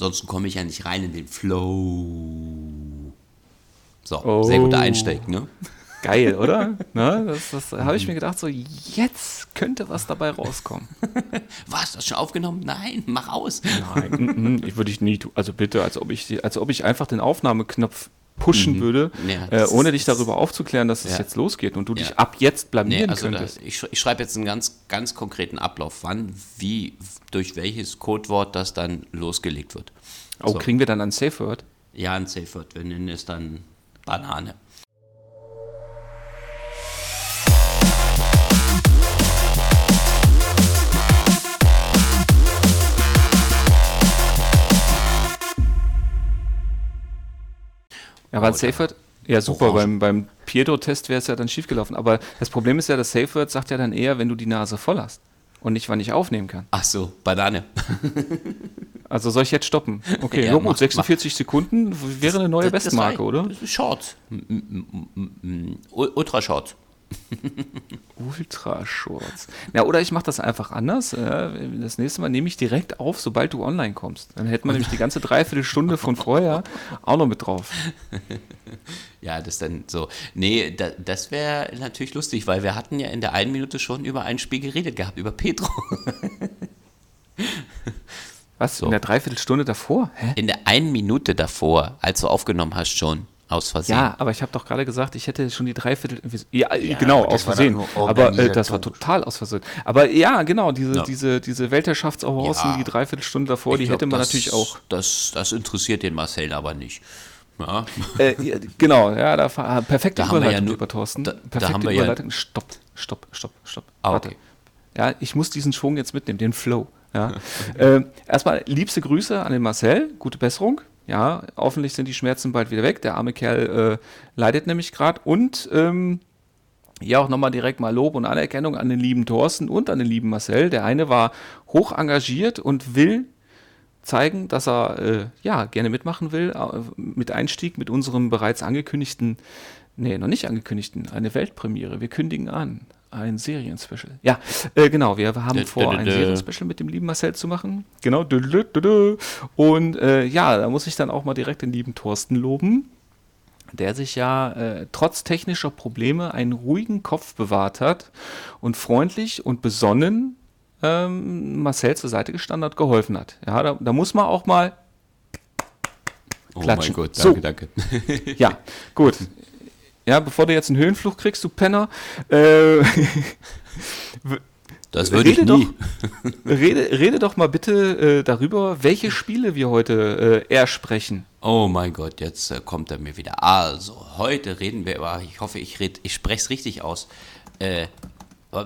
Ansonsten komme ich ja nicht rein in den Flow. So, Oh. sehr guter Einsteig, ne? Geil, oder? ne? Das, das habe ich mir gedacht, so jetzt könnte was dabei rauskommen. Was, das schon aufgenommen? Nein, mach aus. Nein, mm, mm, ich würde ich nie tun. Also bitte, als ob ich, als ob ich einfach den Aufnahmeknopf pushen würde, Ja, äh, ohne dich darüber aufzuklären, dass es Ja. jetzt losgeht und du dich ab jetzt Nee, blamieren also da, könntest. ich, sch- ich schreibe jetzt einen ganz, ganz konkreten Ablauf, wann, wie, durch welches Codewort das dann losgelegt wird. Oh, so. kriegen wir dann ein Safe Word? Ja, ein Safe Word. Wir nennen es dann Banane. Ja, Oder Safe ja super, Orange. beim, beim Pietro-Test wäre es ja dann schiefgelaufen. Aber das Problem ist ja, das Safe Word sagt ja dann eher, wenn du die Nase voll hast und nicht, wann ich aufnehmen kann. Ach so, Banane. Also soll ich jetzt stoppen? Okay, Ja, gut, mach- 46 Sekunden wäre eine neue Das- Bestmarke, oder? Das ist Short. M- m- m- m- Ultra Short. Ultra Shorts. Ja, oder ich mache das einfach anders. äh, Das nächste Mal nehme ich direkt auf, sobald du online kommst. Dann hätten wir nämlich die ganze Dreiviertelstunde von vorher auch noch mit drauf. Ja, das dann so. Nee, da, das wäre natürlich lustig, weil wir hatten ja in der einen Minute schon über ein Spiel geredet gehabt, über Petro. Was? So. In der Dreiviertelstunde davor? Hä? In der einen Minute davor, als du aufgenommen hast, schon aus Versehen. Ja, aber ich habe doch gerade gesagt, ich hätte schon die Dreiviertel. Ja, genau, aber das aus Versehen. Aber äh, das war total aus Versehen. Aber ja, genau, diese, Ja. diese, diese Weltherrschaftsavancen, Ja. die Dreiviertelstunde davor, die Ich glaub, hätte man das- natürlich auch. Das, das interessiert den Marcel aber nicht. Ja. Äh, ja, genau, ja, da perfekte Da haben wir ja Überleitung, nur- lieber Thorsten. da- da perfekte haben wir ja- Überleitung. Stopp, stopp, stopp, stopp. Ah, Warte. okay. Ja, ich muss diesen Schwung jetzt mitnehmen, den Flow. Ja. äh, erstmal liebste Grüße an den Marcel, gute Besserung. Ja, hoffentlich sind die Schmerzen bald wieder weg. Der arme Kerl äh, leidet nämlich gerade. Und ähm, ja, auch nochmal direkt mal Lob und Anerkennung an den lieben Thorsten und an den lieben Marcel. Der eine war hoch engagiert und will zeigen, dass er äh, ja gerne mitmachen will, äh, mit Einstieg mit unserem bereits angekündigten, nee, noch nicht angekündigten, eine Weltpremiere. Wir kündigen an. Ein Serienspecial. Ja, äh, genau. Wir haben Dö, vor, dö, ein. Serienspecial mit dem lieben Marcel zu machen. Genau. Und äh, ja, da muss ich dann auch mal direkt den lieben Thorsten loben, der sich ja äh, trotz technischer Probleme einen ruhigen Kopf bewahrt hat und freundlich und besonnen ähm, Marcel zur Seite gestanden hat, geholfen hat. Ja, da, da muss man auch mal, Oh Klatschen. mein Gott, So. danke, danke. ja, gut. Ja, bevor du jetzt einen Höhenfluch kriegst, du Penner, äh, Das würde ich Rede nie. rede, rede doch mal bitte äh, darüber, welche Spiele wir heute äh, ersprechen. Oh mein Gott, jetzt äh, kommt er mir wieder. Also, heute reden wir über, ich hoffe, ich, red, ich spreche es richtig aus. Äh,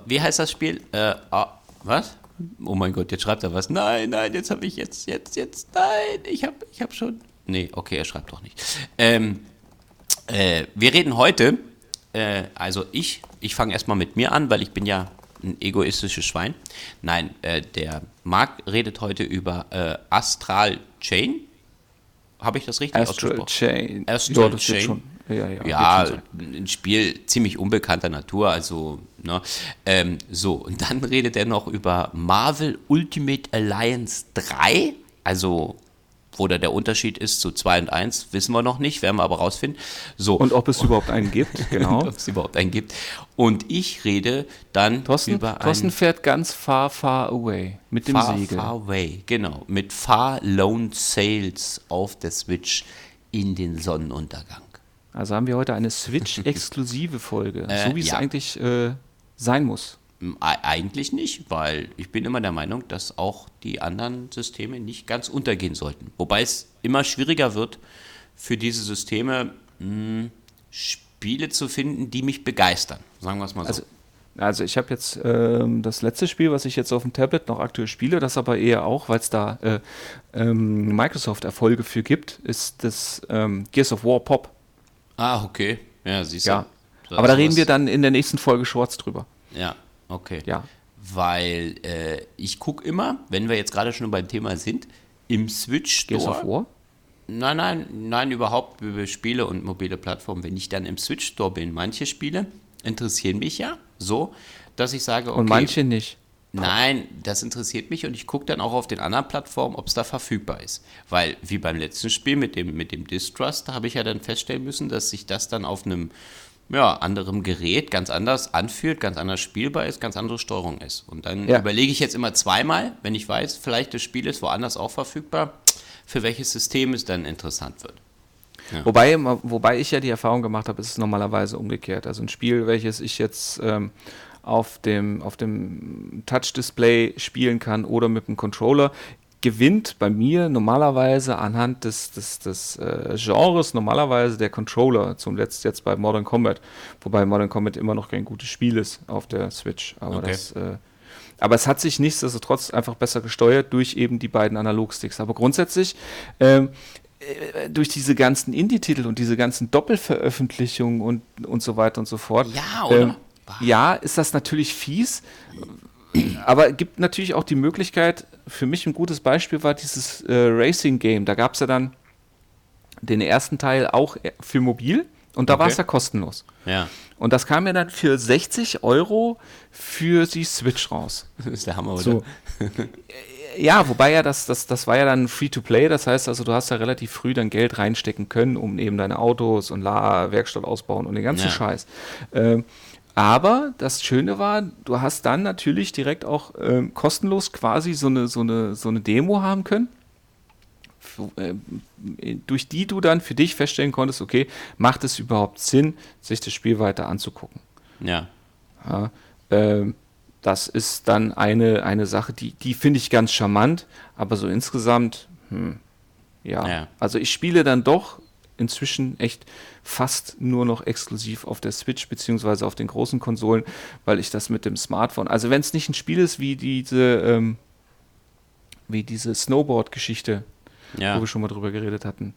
wie heißt das Spiel? Äh, ah, was? Oh mein Gott, jetzt schreibt er was. Nein, nein, jetzt habe ich jetzt, jetzt, jetzt, nein, ich habe ich hab schon. Nee, okay, er schreibt doch nicht. Ähm, äh, wir reden heute, äh, also ich, ich fange erstmal mit mir an, weil ich bin ja ein egoistisches Schwein. Nein, äh, der Marc redet heute über äh, Astral Chain. Habe ich das richtig Astral ausgesprochen? Chain. Astral ja, Chain. schon. Ja, ja, Ja, ein Spiel ziemlich unbekannter Natur, also, ne, ähm, so, und dann redet er noch über Marvel Ultimate Alliance 3, also, wo da der Unterschied ist zu 2 und 1, wissen wir noch nicht, werden wir aber rausfinden. So, Und ob es überhaupt einen gibt, genau. ob es überhaupt einen gibt. Und ich rede dann Thorsten, über Thorsten fährt ganz far, far away mit dem Far, Segel. Far Away, genau, mit Far Lone Sails auf der Switch in den Sonnenuntergang. Also haben wir heute eine Switch-exklusive Folge, Äh, so wie es ja. eigentlich äh, sein muss. Hm, Eigentlich nicht, weil ich bin immer der Meinung, dass auch die anderen Systeme nicht ganz untergehen sollten. Wobei es immer schwieriger wird, für diese Systeme mh, Spiele zu finden, die mich begeistern. Sagen wir es mal so. Also, also ich habe jetzt ähm, das letzte Spiel, was ich jetzt auf dem Tablet noch aktuell spiele, das aber eher auch, weil es da äh, ähm, Microsoft-Erfolge für gibt, ist das ähm, Gears of War Pop. ah, okay. Ja, siehst du. Ja. Aber da reden wir dann in der nächsten Folge Schwarz drüber. Ja, okay. Ja. Weil äh, ich gucke immer, wenn wir jetzt gerade schon beim Thema sind, im Switch Gears Store. of War? Nein, nein, nein, überhaupt über Spiele und mobile Plattformen. Wenn ich dann im Switch Store bin, manche Spiele interessieren mich ja so, dass ich sage, okay, Und manche nicht. Nein, das interessiert mich und ich gucke dann auch auf den anderen Plattformen, ob es da verfügbar ist. Weil, wie beim letzten Spiel mit dem, mit dem Distrust, da habe ich ja dann feststellen müssen, dass sich das dann auf einem ja, anderem Gerät ganz anders anfühlt, ganz anders spielbar ist, ganz andere Steuerung ist. Und dann ja. überlege ich jetzt immer zweimal, wenn ich weiß, vielleicht das Spiel ist woanders auch verfügbar, für welches System es dann interessant wird. Ja. Wobei, wobei ich ja die Erfahrung gemacht habe, ist es normalerweise umgekehrt. Also ein Spiel, welches ich jetzt ähm, auf dem, auf dem Touch-Display spielen kann oder mit dem Controller, gewinnt bei mir normalerweise anhand des, des, des äh, Genres normalerweise der Controller, zum letzten jetzt bei Modern Combat, wobei Modern Combat immer noch kein gutes Spiel ist auf der Switch. Aber, okay. das, äh, aber es hat sich nichtsdestotrotz einfach besser gesteuert durch eben die beiden Analogsticks. Aber grundsätzlich ähm, äh, durch diese ganzen Indie-Titel und diese ganzen Doppelveröffentlichungen und, und so weiter und so fort. Ja, oder? Ähm, ja, ist das natürlich fies, aber gibt natürlich auch die Möglichkeit, für mich ein gutes Beispiel war dieses äh, Racing Game. Da gab es ja dann den ersten Teil auch für mobil und da okay. war es ja kostenlos. Ja. Und das kam ja dann für 60 Euro für die Switch raus. Das ist der Hammer, oder? So. ja, wobei ja das, das, das war ja dann Free-to-Play, das heißt also, du hast ja relativ früh dann Geld reinstecken können, um eben deine Autos und La Werkstatt ausbauen und den ganzen ja. Scheiß. Ähm, aber das Schöne war, du hast dann natürlich direkt auch ähm, kostenlos quasi so eine, so, eine, so eine Demo haben können, äh, durch die du dann für dich feststellen konntest, okay, macht es überhaupt Sinn, sich das Spiel weiter anzugucken? Ja. ja äh, das ist dann eine, eine Sache, die, die finde ich ganz charmant, aber so insgesamt, hm, ja. ja. Also ich spiele dann doch inzwischen echt fast nur noch exklusiv auf der Switch beziehungsweise auf den großen Konsolen, weil ich das mit dem Smartphone, also wenn es nicht ein Spiel ist wie diese, ähm, wie diese Snowboard-Geschichte, ja. wo wir schon mal drüber geredet hatten,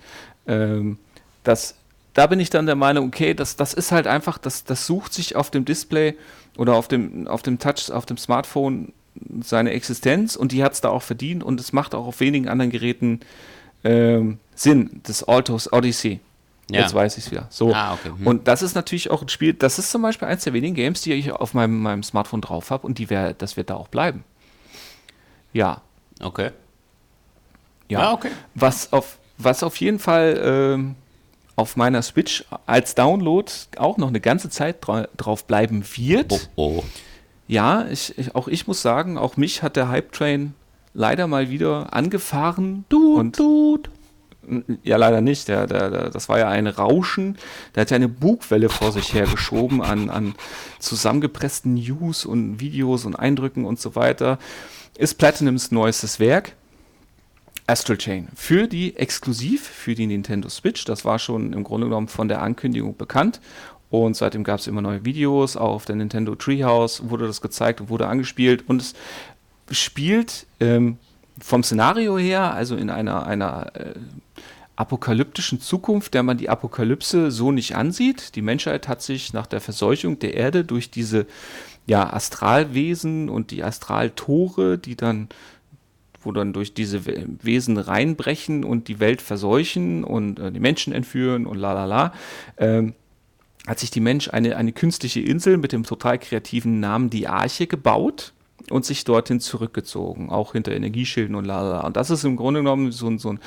ähm, das, da bin ich dann der Meinung, okay, das, das ist halt einfach, das, das sucht sich auf dem Display oder auf dem, auf dem Touch, auf dem Smartphone seine Existenz und die hat es da auch verdient und es macht auch auf wenigen anderen Geräten ähm, Sinn des Altos Odyssey. Ja. Jetzt weiß ich es wieder. So. Ah, okay. hm. Und das ist natürlich auch ein Spiel, das ist zum Beispiel eins der wenigen Games, die ich auf meinem, meinem Smartphone drauf habe und die wär, das wird da auch bleiben. Ja. Okay. Ja, ja okay. Was auf, was auf jeden Fall ähm, auf meiner Switch als Download auch noch eine ganze Zeit dra drauf bleiben wird. Oh, oh. Ja, ich, ich, auch ich muss sagen, auch mich hat der Hype Train leider mal wieder angefahren. Du, und du. Ja, leider nicht. Der, der, der, das war ja ein Rauschen. Der hat ja eine Bugwelle vor sich hergeschoben an, an zusammengepressten News und Videos und Eindrücken und so weiter. Ist Platinums neuestes Werk. Astral Chain. Für die exklusiv für die Nintendo Switch. Das war schon im Grunde genommen von der Ankündigung bekannt. Und seitdem gab es immer neue Videos. Auf der Nintendo Treehouse wurde das gezeigt und wurde angespielt. Und es spielt ähm, vom Szenario her, also in einer, einer äh, apokalyptischen Zukunft, der man die Apokalypse so nicht ansieht. Die Menschheit hat sich nach der Verseuchung der Erde durch diese ja, Astralwesen und die Astraltore, die dann, wo dann durch diese Wesen reinbrechen und die Welt verseuchen und äh, die Menschen entführen und la la la, ähm, hat sich die Mensch eine, eine künstliche Insel mit dem total kreativen Namen die Arche gebaut und sich dorthin zurückgezogen, auch hinter Energieschilden und la. Und das ist im Grunde genommen so, ein so ein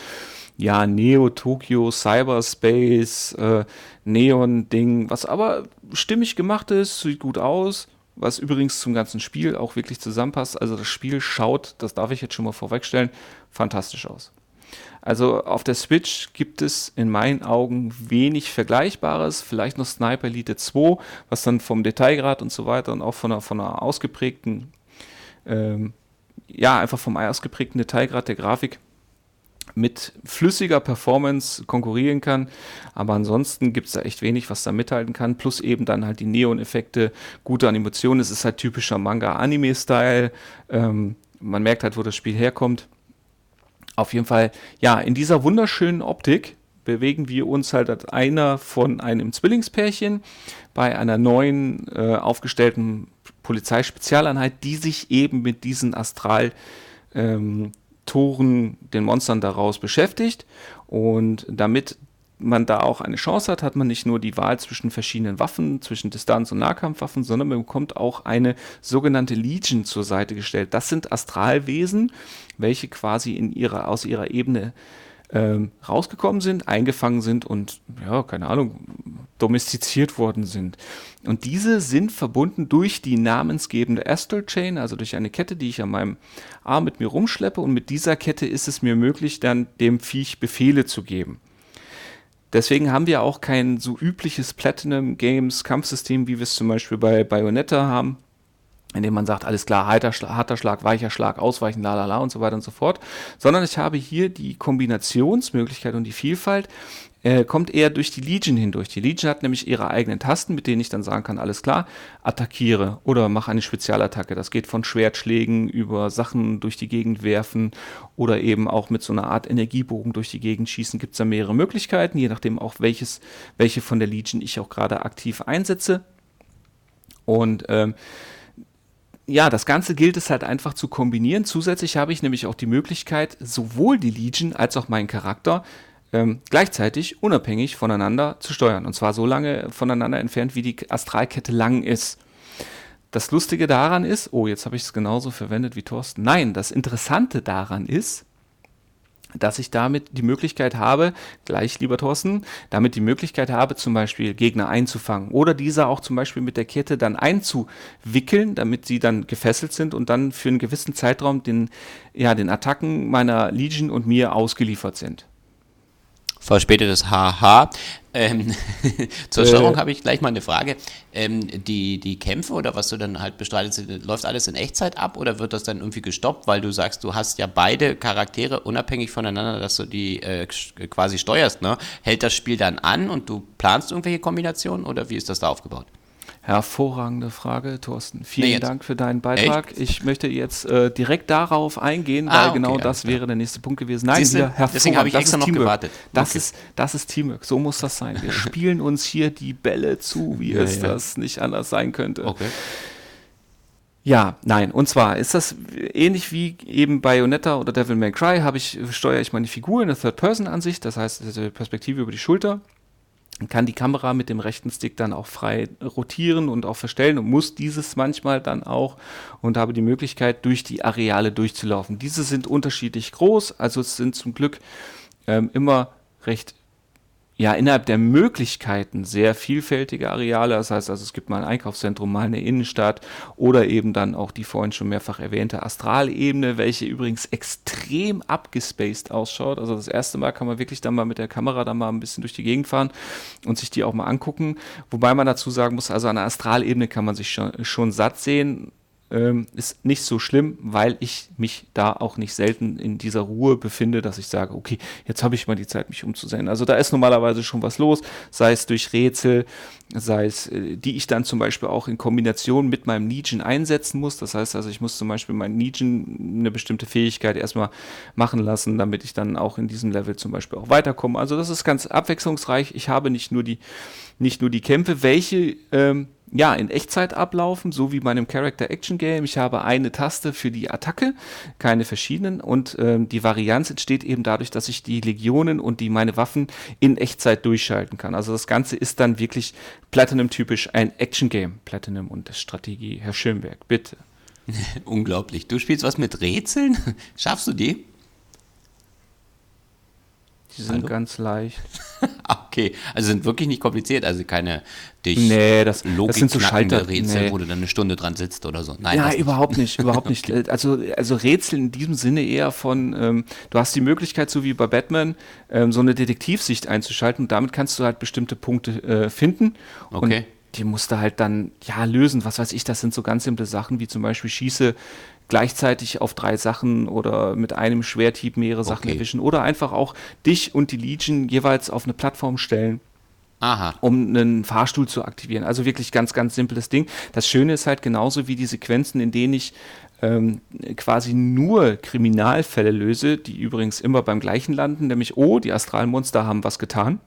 ja, Neo-Tokyo, Cyberspace, äh, Neon-Ding, was aber stimmig gemacht ist, sieht gut aus, was übrigens zum ganzen Spiel auch wirklich zusammenpasst. Also das Spiel schaut, das darf ich jetzt schon mal vorwegstellen, fantastisch aus. Also auf der Switch gibt es in meinen Augen wenig Vergleichbares, vielleicht noch Sniper Elite 2, was dann vom Detailgrad und so weiter und auch von einer, von einer ausgeprägten ähm, ja, einfach vom ausgeprägten Detailgrad der Grafik mit flüssiger Performance konkurrieren kann. Aber ansonsten gibt es da echt wenig, was da mithalten kann. Plus eben dann halt die Neon-Effekte, gute Animationen. Es ist halt typischer Manga-Anime-Style. Ähm, man merkt halt, wo das Spiel herkommt. Auf jeden Fall, ja, in dieser wunderschönen Optik bewegen wir uns halt als einer von einem Zwillingspärchen bei einer neuen äh, aufgestellten Polizeispezialeinheit, die sich eben mit diesen Astral ähm, den Monstern daraus beschäftigt. Und damit man da auch eine Chance hat, hat man nicht nur die Wahl zwischen verschiedenen Waffen, zwischen Distanz- und Nahkampfwaffen, sondern man bekommt auch eine sogenannte Legion zur Seite gestellt. Das sind Astralwesen, welche quasi in ihrer, aus ihrer Ebene ähm, rausgekommen sind, eingefangen sind und, ja, keine Ahnung, domestiziert worden sind. Und diese sind verbunden durch die namensgebende Astral Chain, also durch eine Kette, die ich an meinem Arm mit mir rumschleppe. Und mit dieser Kette ist es mir möglich, dann dem Viech Befehle zu geben. Deswegen haben wir auch kein so übliches Platinum Games Kampfsystem, wie wir es zum Beispiel bei Bayonetta haben, indem man sagt, alles klar, harter, harter Schlag, weicher Schlag, ausweichen, la la la und so weiter und so fort, sondern ich habe hier die Kombinationsmöglichkeit und die Vielfalt, äh, kommt eher durch die Legion hindurch. Die Legion hat nämlich ihre eigenen Tasten, mit denen ich dann sagen kann, alles klar, attackiere oder mache eine Spezialattacke. Das geht von Schwertschlägen über Sachen durch die Gegend werfen oder eben auch mit so einer Art Energiebogen durch die Gegend schießen. Gibt es da mehrere Möglichkeiten, je nachdem auch welches, welche von der Legion ich auch gerade aktiv einsetze. Und ähm, ja, das Ganze gilt es halt einfach zu kombinieren. Zusätzlich habe ich nämlich auch die Möglichkeit, sowohl die Legion als auch meinen Charakter ähm, gleichzeitig unabhängig voneinander zu steuern. Und zwar so lange voneinander entfernt, wie die Astralkette lang ist. Das Lustige daran ist, oh, jetzt habe ich es genauso verwendet wie Thorsten. Nein, das Interessante daran ist, dass ich damit die Möglichkeit habe, gleich lieber Thorsten, damit die Möglichkeit habe, zum Beispiel Gegner einzufangen oder diese auch zum Beispiel mit der Kette dann einzuwickeln, damit sie dann gefesselt sind und dann für einen gewissen Zeitraum den, ja, den Attacken meiner Legion und mir ausgeliefert sind verspätetes Haha. Ähm, zur Steuerung äh. habe ich gleich mal eine Frage. Ähm, die, die Kämpfe oder was du dann halt bestreitest, läuft alles in Echtzeit ab oder wird das dann irgendwie gestoppt, weil du sagst, du hast ja beide Charaktere unabhängig voneinander, dass du die äh, quasi steuerst, ne? Hält das Spiel dann an und du planst irgendwelche Kombinationen oder wie ist das da aufgebaut? Hervorragende Frage, Thorsten. Vielen nee, Dank für deinen Beitrag. Echt? Ich möchte jetzt äh, direkt darauf eingehen, ah, weil okay, genau das wäre der nächste Punkt gewesen. Nein, wieder Deswegen habe ich das extra noch Teamwork. gewartet. Das, okay. ist, das ist Teamwork. So muss das sein. Wir spielen uns hier die Bälle zu, wie ja, es ja. das nicht anders sein könnte. Okay. Ja, nein. Und zwar ist das ähnlich wie eben Bayonetta oder Devil May Cry, habe ich, steuere ich meine Figur in der Third-Person-Ansicht, das heißt, Perspektive über die Schulter kann die Kamera mit dem rechten Stick dann auch frei rotieren und auch verstellen und muss dieses manchmal dann auch und habe die Möglichkeit, durch die Areale durchzulaufen. Diese sind unterschiedlich groß, also es sind zum Glück ähm, immer recht ja, innerhalb der Möglichkeiten sehr vielfältige Areale. Das heißt also, es gibt mal ein Einkaufszentrum, mal eine Innenstadt oder eben dann auch die vorhin schon mehrfach erwähnte Astralebene, welche übrigens extrem abgespaced ausschaut. Also das erste Mal kann man wirklich dann mal mit der Kamera dann mal ein bisschen durch die Gegend fahren und sich die auch mal angucken. Wobei man dazu sagen muss, also an der Astralebene kann man sich schon, schon satt sehen ähm, ist nicht so schlimm, weil ich mich da auch nicht selten in dieser Ruhe befinde, dass ich sage, okay, jetzt habe ich mal die Zeit, mich umzusehen. Also da ist normalerweise schon was los, sei es durch Rätsel, sei es, äh, die ich dann zum Beispiel auch in Kombination mit meinem Legion einsetzen muss. Das heißt also, ich muss zum Beispiel meinen Legion eine bestimmte Fähigkeit erstmal machen lassen, damit ich dann auch in diesem Level zum Beispiel auch weiterkomme. Also das ist ganz abwechslungsreich. Ich habe nicht nur die, nicht nur die Kämpfe, welche ähm, ja, in Echtzeit ablaufen, so wie bei einem Character Action Game. Ich habe eine Taste für die Attacke, keine verschiedenen und ähm, die Varianz entsteht eben dadurch, dass ich die Legionen und die meine Waffen in Echtzeit durchschalten kann. Also das Ganze ist dann wirklich Platinum-typisch ein Action Game. Platinum und Strategie, Herr Schönberg, bitte. Unglaublich. Du spielst was mit Rätseln? Schaffst du die? Die sind Hallo? ganz leicht. okay, also sind wirklich nicht kompliziert, also keine dich nee, das, das sind so Schalter Rätsel, nee. wo du dann eine Stunde dran sitzt oder so. Nein, ja, überhaupt nicht, überhaupt nicht. okay. Also, also Rätsel in diesem Sinne eher von, ähm, du hast die Möglichkeit, so wie bei Batman, ähm, so eine Detektivsicht einzuschalten und damit kannst du halt bestimmte Punkte äh, finden. Okay. Und die musst du halt dann ja lösen. Was weiß ich, das sind so ganz simple Sachen wie zum Beispiel schieße gleichzeitig auf drei Sachen oder mit einem Schwerthieb mehrere Sachen okay. erwischen oder einfach auch dich und die Legion jeweils auf eine Plattform stellen. Aha. um einen Fahrstuhl zu aktivieren. Also wirklich ganz, ganz simples Ding. Das Schöne ist halt genauso wie die Sequenzen, in denen ich ähm, quasi nur Kriminalfälle löse, die übrigens immer beim gleichen landen, nämlich, oh, die Astralmonster haben was getan.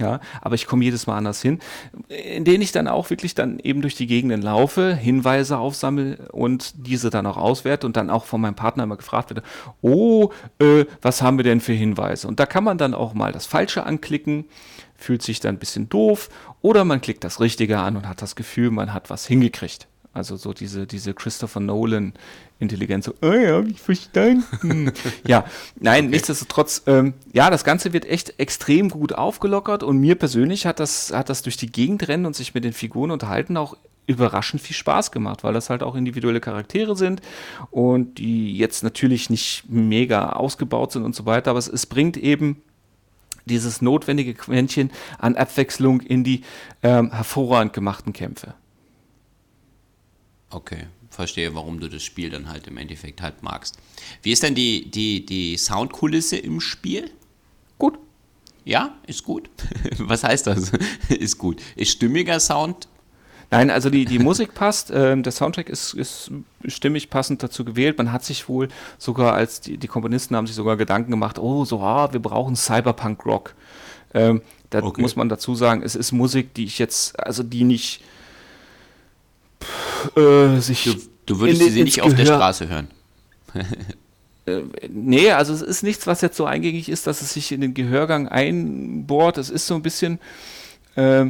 Ja, aber ich komme jedes Mal anders hin, in denen ich dann auch wirklich dann eben durch die Gegenden laufe, Hinweise aufsammle und diese dann auch auswerte und dann auch von meinem Partner immer gefragt werde, oh, äh, was haben wir denn für Hinweise? Und da kann man dann auch mal das Falsche anklicken, fühlt sich dann ein bisschen doof oder man klickt das Richtige an und hat das Gefühl, man hat was hingekriegt. Also so diese, diese Christopher Nolan Intelligenz, so, oh ja, hab ich verstanden. ja, nein, okay. nichtsdestotrotz, ähm, ja, das Ganze wird echt extrem gut aufgelockert und mir persönlich hat das, hat das durch die Gegend rennen und sich mit den Figuren unterhalten auch überraschend viel Spaß gemacht, weil das halt auch individuelle Charaktere sind und die jetzt natürlich nicht mega ausgebaut sind und so weiter, aber es, es bringt eben dieses notwendige Quäntchen an Abwechslung in die ähm, hervorragend gemachten Kämpfe. Okay, verstehe, warum du das Spiel dann halt im Endeffekt halt magst. Wie ist denn die, die, die Soundkulisse im Spiel? Gut. Ja, ist gut. Was heißt das? ist gut. Ist stimmiger Sound? Nein, also die, die Musik passt, ähm, der Soundtrack ist, ist stimmig passend dazu gewählt. Man hat sich wohl sogar als die, die Komponisten haben sich sogar Gedanken gemacht, oh, so, ah, wir brauchen Cyberpunk-Rock. Ähm, da okay. muss man dazu sagen, es ist Musik, die ich jetzt, also die nicht äh, sich. Du, du würdest in, sie nicht Gehör auf der Straße hören. äh, nee, also es ist nichts, was jetzt so eingängig ist, dass es sich in den Gehörgang einbohrt. Es ist so ein bisschen. Äh,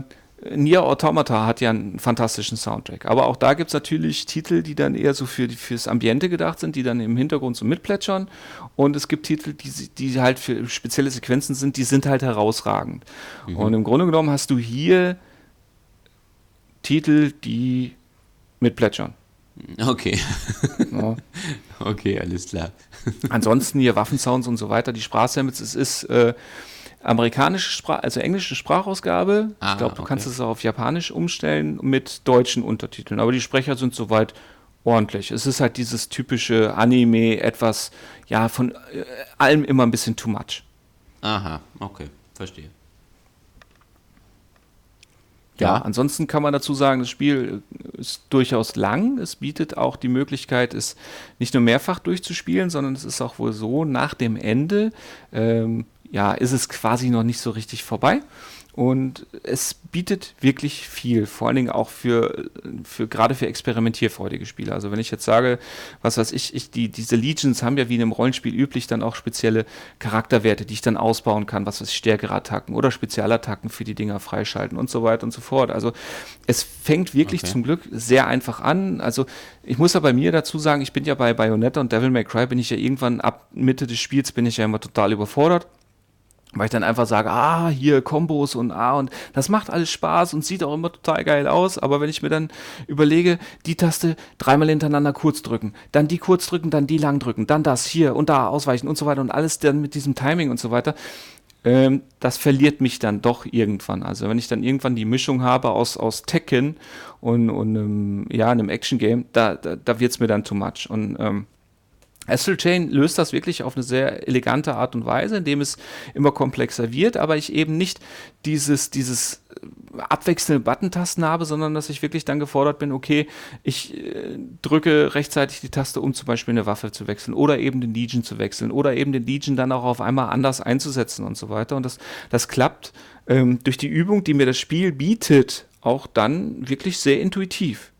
Nier Automata hat ja einen fantastischen Soundtrack. Aber auch da gibt es natürlich Titel, die dann eher so für fürs Ambiente gedacht sind, die dann im Hintergrund so mitplätschern. Und es gibt Titel, die, die halt für spezielle Sequenzen sind, die sind halt herausragend. Mhm. Und im Grunde genommen hast du hier Titel, die mit Plätschern. Okay. Ja. Okay, alles klar. Ansonsten hier Waffensounds und so weiter, die Sprachsamples, es ist äh, amerikanische Sprache, also englische Sprachausgabe. Ah, ich glaube, du okay. kannst es auch auf Japanisch umstellen mit deutschen Untertiteln. Aber die Sprecher sind soweit ordentlich. Es ist halt dieses typische Anime, etwas, ja, von äh, allem immer ein bisschen too much. Aha, okay, verstehe. Ja, ansonsten kann man dazu sagen, das Spiel ist durchaus lang. Es bietet auch die Möglichkeit, es nicht nur mehrfach durchzuspielen, sondern es ist auch wohl so, nach dem Ende, ähm, ja, ist es quasi noch nicht so richtig vorbei. Und es bietet wirklich viel, vor allen Dingen auch für, für gerade für experimentierfreudige Spieler. Also wenn ich jetzt sage, was weiß ich, ich die, diese Legions haben ja wie in einem Rollenspiel üblich dann auch spezielle Charakterwerte, die ich dann ausbauen kann, was weiß ich, stärkere Attacken oder Spezialattacken für die Dinger freischalten und so weiter und so fort. Also es fängt wirklich okay. zum Glück sehr einfach an. Also ich muss ja bei mir dazu sagen, ich bin ja bei Bayonetta und Devil May Cry bin ich ja irgendwann ab Mitte des Spiels bin ich ja immer total überfordert weil ich dann einfach sage, ah, hier Kombos und ah, und das macht alles Spaß und sieht auch immer total geil aus, aber wenn ich mir dann überlege, die Taste dreimal hintereinander kurz drücken, dann die kurz drücken, dann die lang drücken, dann das hier und da ausweichen und so weiter und alles dann mit diesem Timing und so weiter, ähm, das verliert mich dann doch irgendwann. Also wenn ich dann irgendwann die Mischung habe aus, aus Tekken und, und ähm, ja, einem Action-Game, da, da, da wird es mir dann too much. Und ähm, Chain löst das wirklich auf eine sehr elegante Art und Weise, indem es immer komplexer wird, aber ich eben nicht dieses, dieses äh, abwechselnde Button-Tasten habe, sondern dass ich wirklich dann gefordert bin, okay, ich äh, drücke rechtzeitig die Taste, um zum Beispiel eine Waffe zu wechseln oder eben den Legion zu wechseln oder eben den Legion dann auch auf einmal anders einzusetzen und so weiter. Und das, das klappt ähm, durch die Übung, die mir das Spiel bietet, auch dann wirklich sehr intuitiv.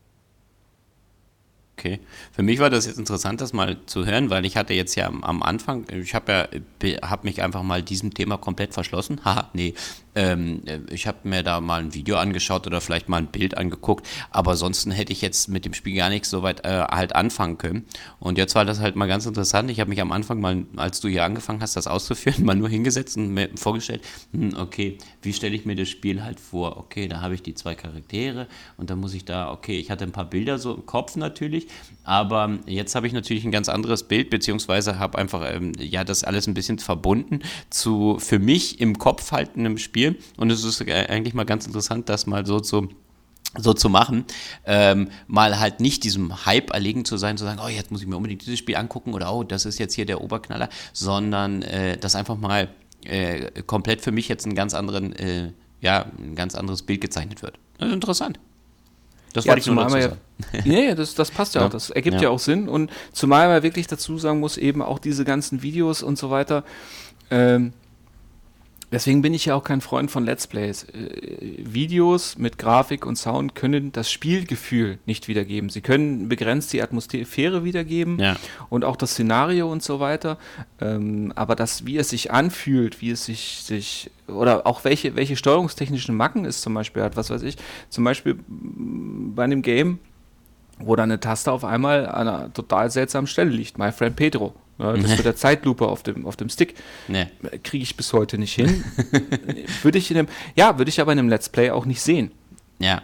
Okay. Für mich war das jetzt interessant, das mal zu hören, weil ich hatte jetzt ja am, Anfang, ich habe ja, habe mich einfach mal diesem Thema komplett verschlossen. Haha, nee, ähm, ich habe mir da mal ein Video angeschaut oder vielleicht mal ein Bild angeguckt, aber ansonsten hätte ich jetzt mit dem Spiel gar nichts so weit äh, halt anfangen können. Und jetzt war das halt mal ganz interessant. Ich habe mich am Anfang mal, als du hier angefangen hast, das auszuführen, mal nur hingesetzt und mir vorgestellt, hm, okay, wie stelle ich mir das Spiel halt vor? Okay, da habe ich die zwei Charaktere und dann muss ich da, okay, ich hatte ein paar Bilder so im Kopf natürlich, aber jetzt habe ich natürlich ein ganz anderes Bild, beziehungsweise habe einfach, ähm, ja, das alles ein bisschen verbunden zu für mich im Kopf halt einem Spiel Spiel. Und es ist eigentlich mal ganz interessant, das mal so zu so zu machen, ähm, mal halt nicht diesem Hype erlegen zu sein, zu sagen, oh, jetzt muss ich mir unbedingt dieses Spiel angucken oder oh, das ist jetzt hier der Oberknaller, sondern äh, das einfach mal äh, komplett für mich jetzt einen ganz anderen, äh, ja, ein ganz anderes Bild gezeichnet wird. Das ist interessant. Das ja, wollte ich nur dazu sagen. Ja, nee, das, das passt ja, ja, auch, das ergibt ja. ja. auch Sinn und zumal man wirklich dazu sagen muss, eben auch diese ganzen Videos und so weiter, ähm, Deswegen bin ich ja auch kein Freund von Let's Plays. Äh, Videos mit Grafik und Sound können das Spielgefühl nicht wiedergeben. Sie können begrenzt die Atmosphäre wiedergeben Ja. und auch das Szenario und so weiter. Ähm, aber das, wie es sich anfühlt, wie es sich, sich oder auch welche, welche steuerungstechnischen Macken es zum Beispiel hat, was weiß ich. Zum Beispiel mm, bei einem Game, wo dann eine Taste auf einmal an einer total seltsamen Stelle liegt. My Friend Pedro. Ja, das mit der Zeitlupe auf dem, auf dem Stick Ne. kriege ich bis heute nicht hin. würde ich in einem, ja, würde ich aber in einem Let's Play auch nicht sehen. Ja.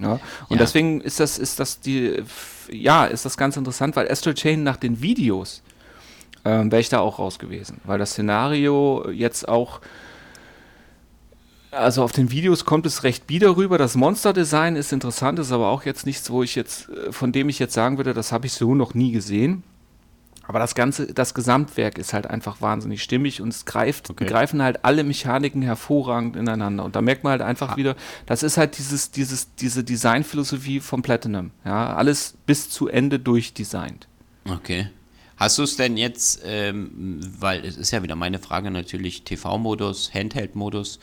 Ja? Und Ja. deswegen ist das, ist das die, ja, ist das ganz interessant, weil Astral Chain nach den Videos ähm, wäre ich da auch raus gewesen, weil das Szenario jetzt auch also auf den Videos kommt es recht bieder rüber. Das Monster-Design ist interessant, ist aber auch jetzt nichts, wo ich jetzt, äh, von dem ich jetzt sagen würde, das habe ich so noch nie gesehen. Aber das ganze, das Gesamtwerk ist halt einfach wahnsinnig stimmig und es greift, Okay. greifen halt alle Mechaniken hervorragend ineinander. Und da merkt man halt einfach wieder, das ist halt dieses, dieses, diese Designphilosophie von Platinum. Ja, alles bis zu Ende durchdesignt. Okay. Hast du es denn jetzt, ähm, weil es ist ja wieder meine Frage natürlich, TV-Modus, Handheld-Modus,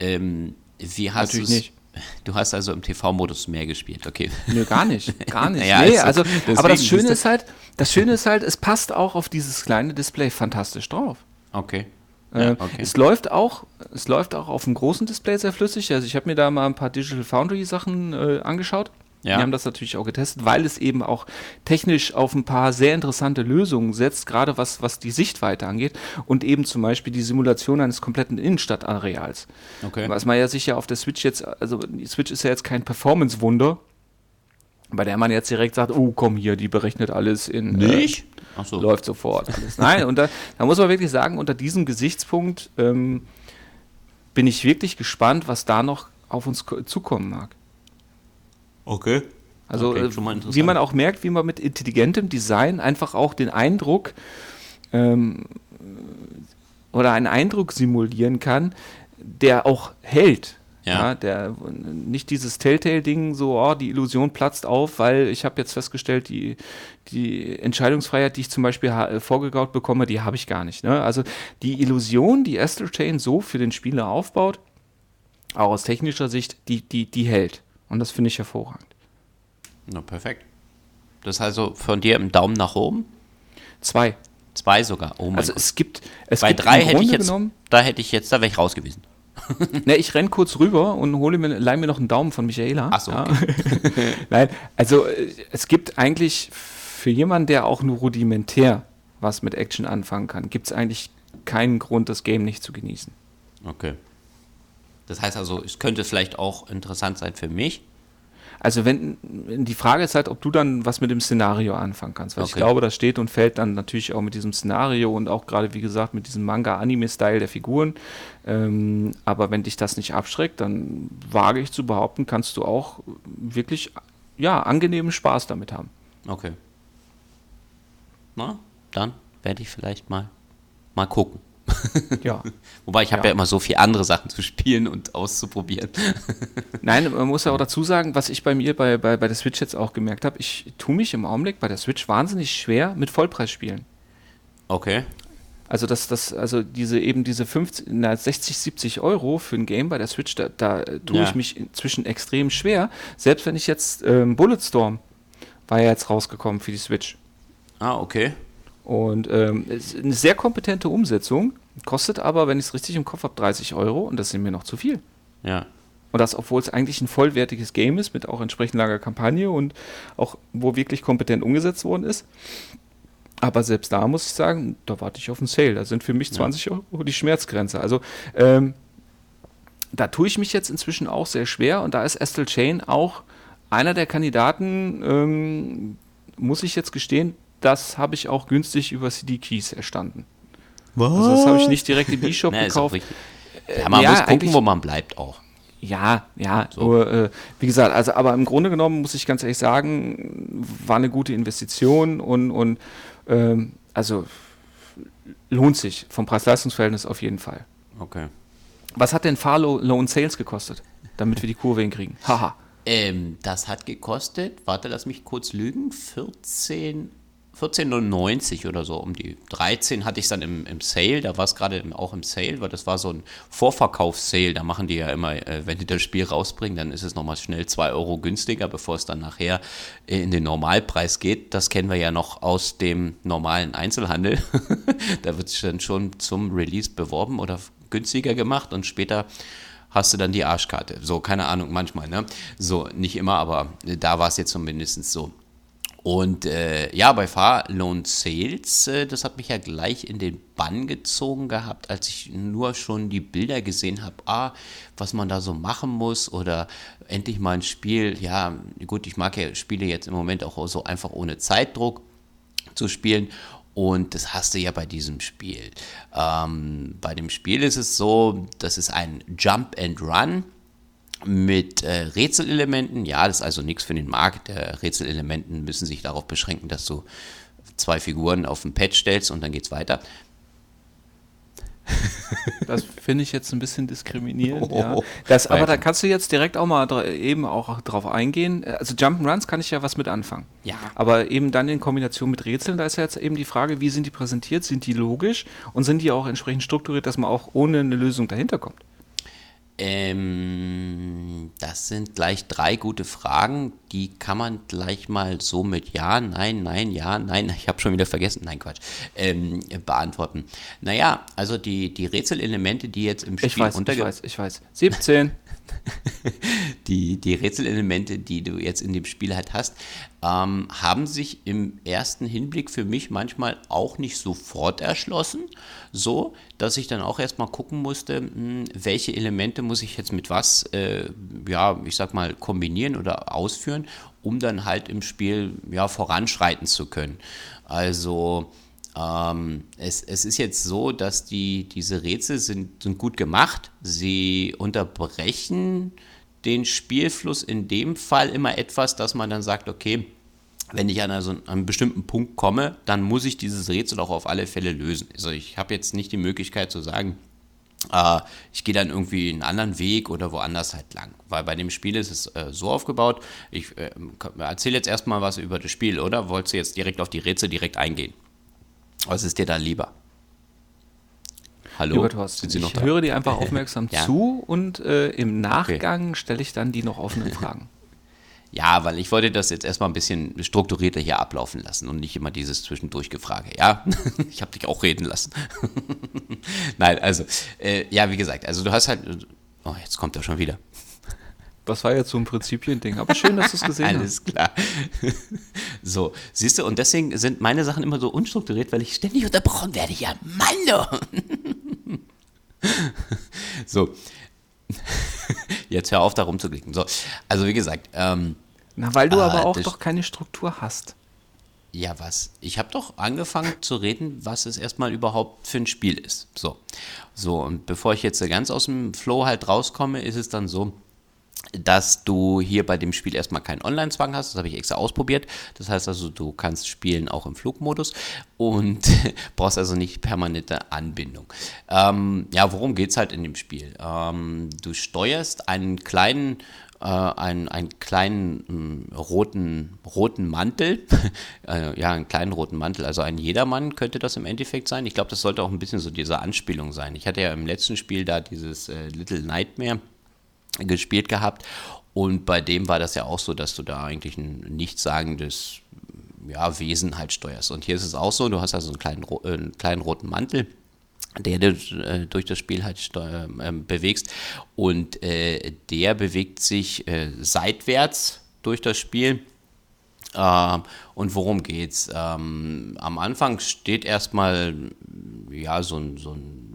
ähm, wie hast du Natürlich nicht. Du hast also im TV-Modus mehr gespielt, okay. Nö, gar nicht. Gar nicht. Ja, nee, also, aber das Schöne ist halt, das Schöne ist halt, es passt auch auf dieses kleine Display fantastisch drauf. Okay. Äh, Ja, okay. Es läuft auch, es läuft auch auf dem großen Display sehr flüssig. Also ich habe mir da mal ein paar Digital Foundry Sachen äh, angeschaut. Ja. Die haben das natürlich auch getestet, weil es eben auch technisch auf ein paar sehr interessante Lösungen setzt, gerade was, was die Sichtweite angeht und eben zum Beispiel die Simulation eines kompletten Innenstadtareals. Okay. Was man ja sicher auf der Switch jetzt, also die Switch ist ja jetzt kein Performance-Wunder, bei der man jetzt direkt sagt, oh komm hier, die berechnet alles in Nicht? Äh, so. läuft sofort. Alles. Nein, und da, da muss man wirklich sagen, unter diesem Gesichtspunkt ähm, bin ich wirklich gespannt, was da noch auf uns ko- zukommen mag. Okay. Also, Okay, äh, wie man auch merkt, wie man mit intelligentem Design einfach auch den Eindruck ähm, oder einen Eindruck simulieren kann, der auch hält. Ja. der nicht dieses Telltale-Ding, so, oh, die Illusion platzt auf, weil ich habe jetzt festgestellt, die, die Entscheidungsfreiheit, die ich zum Beispiel vorgegaut bekomme, die habe ich gar nicht. Ne? Also die Illusion, die Astral Chain so für den Spieler aufbaut, auch aus technischer Sicht, die, die, die hält. Und das finde ich hervorragend. Na, perfekt. Das ist also von dir im Daumen nach oben? Zwei. Zwei sogar. Oh mein Also Gott. es gibt, es Bei gibt drei hätte ich jetzt, genommen, da hätte ich jetzt, da wäre ich raus gewesen. ne, ich renn kurz rüber und hole mir, leih mir noch einen Daumen von Michaela. Ach so, Ja. Nein, also äh, es gibt eigentlich für jemanden, der auch nur rudimentär was mit Action anfangen kann, gibt es eigentlich keinen Grund, das Game nicht zu genießen. Okay. Das heißt also, es könnte vielleicht auch interessant sein für mich. Also wenn die Frage ist halt, ob du dann was mit dem Szenario anfangen kannst, weil ich Okay. glaube, das steht und fällt dann natürlich auch mit diesem Szenario und auch gerade wie gesagt mit diesem Manga-Anime-Style der Figuren. Ähm, aber wenn dich das nicht abschreckt, dann wage ich zu behaupten, kannst du auch wirklich ja angenehmen Spaß damit haben. Okay. Na, dann werde ich vielleicht mal, mal gucken. Ja. Wobei ich habe Ja. ja immer so viele andere Sachen zu spielen und auszuprobieren. Nein, man muss ja auch dazu sagen, was ich bei mir bei, bei, bei der Switch jetzt auch gemerkt habe, ich tue mich im Augenblick bei der Switch wahnsinnig schwer mit Vollpreisspielen. Okay. Also das, das, also diese eben diese 50, na, 60, 70 Euro für ein Game bei der Switch, da, da tue Ja. ich mich inzwischen extrem schwer. Selbst wenn ich jetzt ähm, Bulletstorm war ja jetzt rausgekommen für die Switch. Ah, okay. Und ähm, ist eine sehr kompetente Umsetzung, kostet aber, wenn ich es richtig im Kopf habe, 30 Euro und das sind mir noch zu viel. Ja. Und das, obwohl es eigentlich ein vollwertiges Game ist, mit auch entsprechend langer Kampagne und auch, wo wirklich kompetent umgesetzt worden ist. Aber selbst da muss ich sagen, da warte ich auf einen Sale. Da sind für mich 20 Euro die Schmerzgrenze. Also, ähm, da tue ich mich jetzt inzwischen auch sehr schwer und da ist Astral Chain auch einer der Kandidaten, ähm, muss ich jetzt gestehen, das habe ich auch günstig über CD-Keys erstanden. Was? Also das habe ich nicht direkt im E-Shop gekauft. richtig. Ja, man ja, muss gucken, wo man bleibt auch. Ja, ja, So. nur, äh, wie gesagt, also, aber im Grunde genommen muss ich ganz ehrlich sagen, war eine gute Investition und, und ähm, also lohnt sich vom Preis-Leistungs-Verhältnis auf jeden Fall. Okay. Was hat denn Farlow Loan Sales gekostet, damit wir die Kurve hinkriegen? Haha. Ähm, das hat gekostet, warte, lass mich kurz lügen, 14,99 oder so, um die 13 hatte ich es dann im, im Sale, da war es gerade auch im Sale, weil das war so ein Vorverkaufs-Sale, da machen die ja immer, äh, wenn die das Spiel rausbringen, dann ist es nochmal schnell 2 Euro günstiger, bevor es dann nachher in den Normalpreis geht. Das kennen wir ja noch aus dem normalen Einzelhandel. da wird es dann schon zum Release beworben oder günstiger gemacht und später hast du dann die Arschkarte. So, keine Ahnung, manchmal, ne? So, nicht immer, aber da war es jetzt zumindest so. Und äh, ja, bei Far Loan Sales, äh, das hat mich ja gleich in den Bann gezogen gehabt, als ich nur schon die Bilder gesehen habe, ah, was man da so machen muss oder endlich mal ein Spiel, ja, gut, ich mag ja Spiele jetzt im Moment auch so einfach ohne Zeitdruck zu spielen und das hast du ja bei diesem Spiel. Ähm, bei dem Spiel ist es so, das ist ein Jump and Run mit äh, Rätselelementen. Ja, das ist also nichts für den Markt. Der Rätselelementen müssen sich darauf beschränken, dass du zwei Figuren auf ein Pad stellst und dann geht's weiter. Das finde ich jetzt ein bisschen diskriminierend. Oh, ja. das, aber da kannst du jetzt direkt auch mal eben auch drauf eingehen. Also Jump'n'Runs kann ich ja was mit anfangen. Ja. Aber eben dann in Kombination mit Rätseln, da ist ja jetzt eben die Frage, wie sind die präsentiert? Sind die logisch? Und sind die auch entsprechend strukturiert, dass man auch ohne eine Lösung dahinter kommt? Ähm, das sind gleich drei gute Fragen. Die kann man gleich mal so mit Ja, Nein, Nein, Ja, Nein, ich habe schon wieder vergessen, nein, Quatsch, ähm, beantworten. Naja, also die, die Rätselelemente, die jetzt im Spiel ich weiß, Ich weiß, ich weiß. 17. die, die Rätselelemente, die du jetzt in dem Spiel halt hast, ähm, haben sich im ersten Hinblick für mich manchmal auch nicht sofort erschlossen. So, dass ich dann auch erstmal gucken musste, mh, hm, welche Elemente muss ich jetzt mit was, äh, ja, ich sag mal, kombinieren oder ausführen, um dann halt im Spiel ja, voranschreiten zu können. Also, ähm, es, es, ist jetzt so, dass die, diese Rätsel sind, sind gut gemacht. Sie unterbrechen den Spielfluss in dem Fall immer etwas, dass man dann sagt, okay, wenn ich an also einen bestimmten Punkt komme, dann muss ich dieses Rätsel auch auf alle Fälle lösen. Also ich habe jetzt nicht die Möglichkeit zu sagen, äh, ich gehe dann irgendwie einen anderen Weg oder woanders halt lang. Weil bei dem Spiel ist es äh, so aufgebaut, ich äh, erzähle jetzt erstmal was über das Spiel, oder? Wolltest du jetzt direkt auf die Rätsel direkt eingehen? Was ist dir da lieber? Hallo? Lieber Thorsten, Sind Sie noch ich dran? höre dir einfach aufmerksam ja. zu und äh, im Nachgang okay. stelle ich dann die noch offenen Fragen. Ja, weil ich wollte das jetzt erstmal ein bisschen strukturierter hier ablaufen lassen und nicht immer dieses Zwischendurchgefrage. Ja, ich habe dich auch reden lassen. Nein, also, äh, ja, wie gesagt, also du hast halt. Oh, jetzt kommt er schon wieder. Das war jetzt so ein Prinzipien-Ding. Aber schön, dass du es gesehen Alles hast. Alles klar. so, siehst du, und deswegen sind meine Sachen immer so unstrukturiert, weil ich ständig unterbrochen werde. Ja, Mann! so. Jetzt hör auf, da rumzuklicken. So, also wie gesagt. Ähm, Na, weil du äh, aber auch doch keine Struktur hast. Ja, was? Ich habe doch angefangen zu reden, was es erstmal überhaupt für ein Spiel ist. So. So, und bevor ich jetzt ganz aus dem Flow halt rauskomme, ist es dann so, dass du hier bei dem Spiel erstmal keinen Online-Zwang hast. Das habe ich extra ausprobiert. Das heißt also, du kannst spielen auch im Flugmodus und brauchst also nicht permanente Anbindung. Ähm, ja, worum geht es halt in dem Spiel? Ähm, du steuerst einen kleinen äh, einen, einen kleinen äh, roten, roten Mantel, äh, ja, einen kleinen roten Mantel, also ein Jedermann könnte das im Endeffekt sein. Ich glaube, das sollte auch ein bisschen so diese Anspielung sein. Ich hatte ja im letzten Spiel da dieses äh, Little Nightmare gespielt gehabt. Und bei dem war das ja auch so, dass du da eigentlich ein nichtsagendes ja, Wesen halt steuerst. Und hier ist es auch so, du hast also einen kleinen, äh, einen kleinen roten Mantel, der du äh, durch das Spiel halt steuer, äh, bewegst. Und äh, der bewegt sich äh, seitwärts durch das Spiel. Ähm, und worum geht's? Ähm, am Anfang steht erstmal ja, so ein, so ein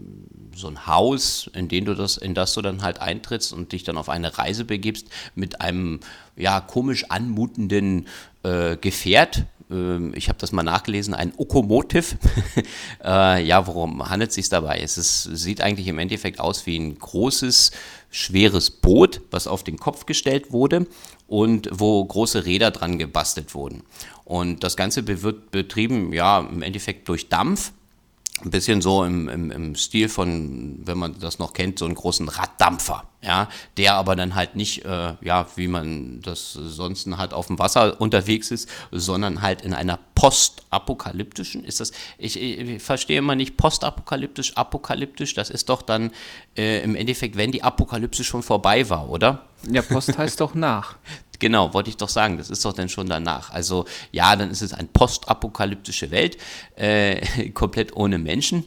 so ein Haus, in, den du das, in das du dann halt eintrittst und dich dann auf eine Reise begibst mit einem ja komisch anmutenden äh, Gefährt. Ähm, ich habe das mal nachgelesen, ein Okomotiv. äh, ja, worum handelt es sich dabei? Es ist, sieht eigentlich im Endeffekt aus wie ein großes, schweres Boot, was auf den Kopf gestellt wurde und wo große Räder dran gebastelt wurden. Und das Ganze wird betrieben, ja, im Endeffekt durch Dampf ein bisschen so im, im, im Stil von, wenn man das noch kennt, so einen großen Raddampfer, ja, der aber dann halt nicht, äh, ja, wie man das sonst halt auf dem Wasser unterwegs ist, sondern halt in einer postapokalyptischen, ist das, ich, ich verstehe immer nicht postapokalyptisch, apokalyptisch, das ist doch dann äh, im Endeffekt, wenn die Apokalypse schon vorbei war, oder? Ja, Post heißt doch nach. Genau, wollte ich doch sagen, das ist doch dann schon danach. Also ja, dann ist es eine postapokalyptische Welt, äh, komplett ohne Menschen.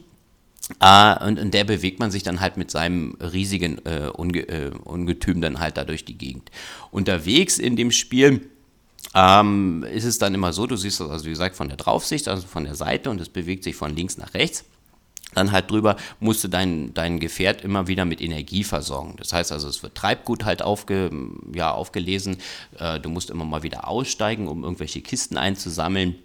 Ah, und in der bewegt man sich dann halt mit seinem riesigen äh, Unge äh, Ungetüm dann halt da durch die Gegend. Unterwegs in dem Spiel ähm, ist es dann immer so, du siehst das also wie gesagt von der Draufsicht, also von der Seite und es bewegt sich von links nach rechts dann halt drüber musst du dein, dein Gefährt immer wieder mit Energie versorgen. Das heißt also, es wird Treibgut halt aufge, ja, aufgelesen. Äh, du musst immer mal wieder aussteigen, um irgendwelche Kisten einzusammeln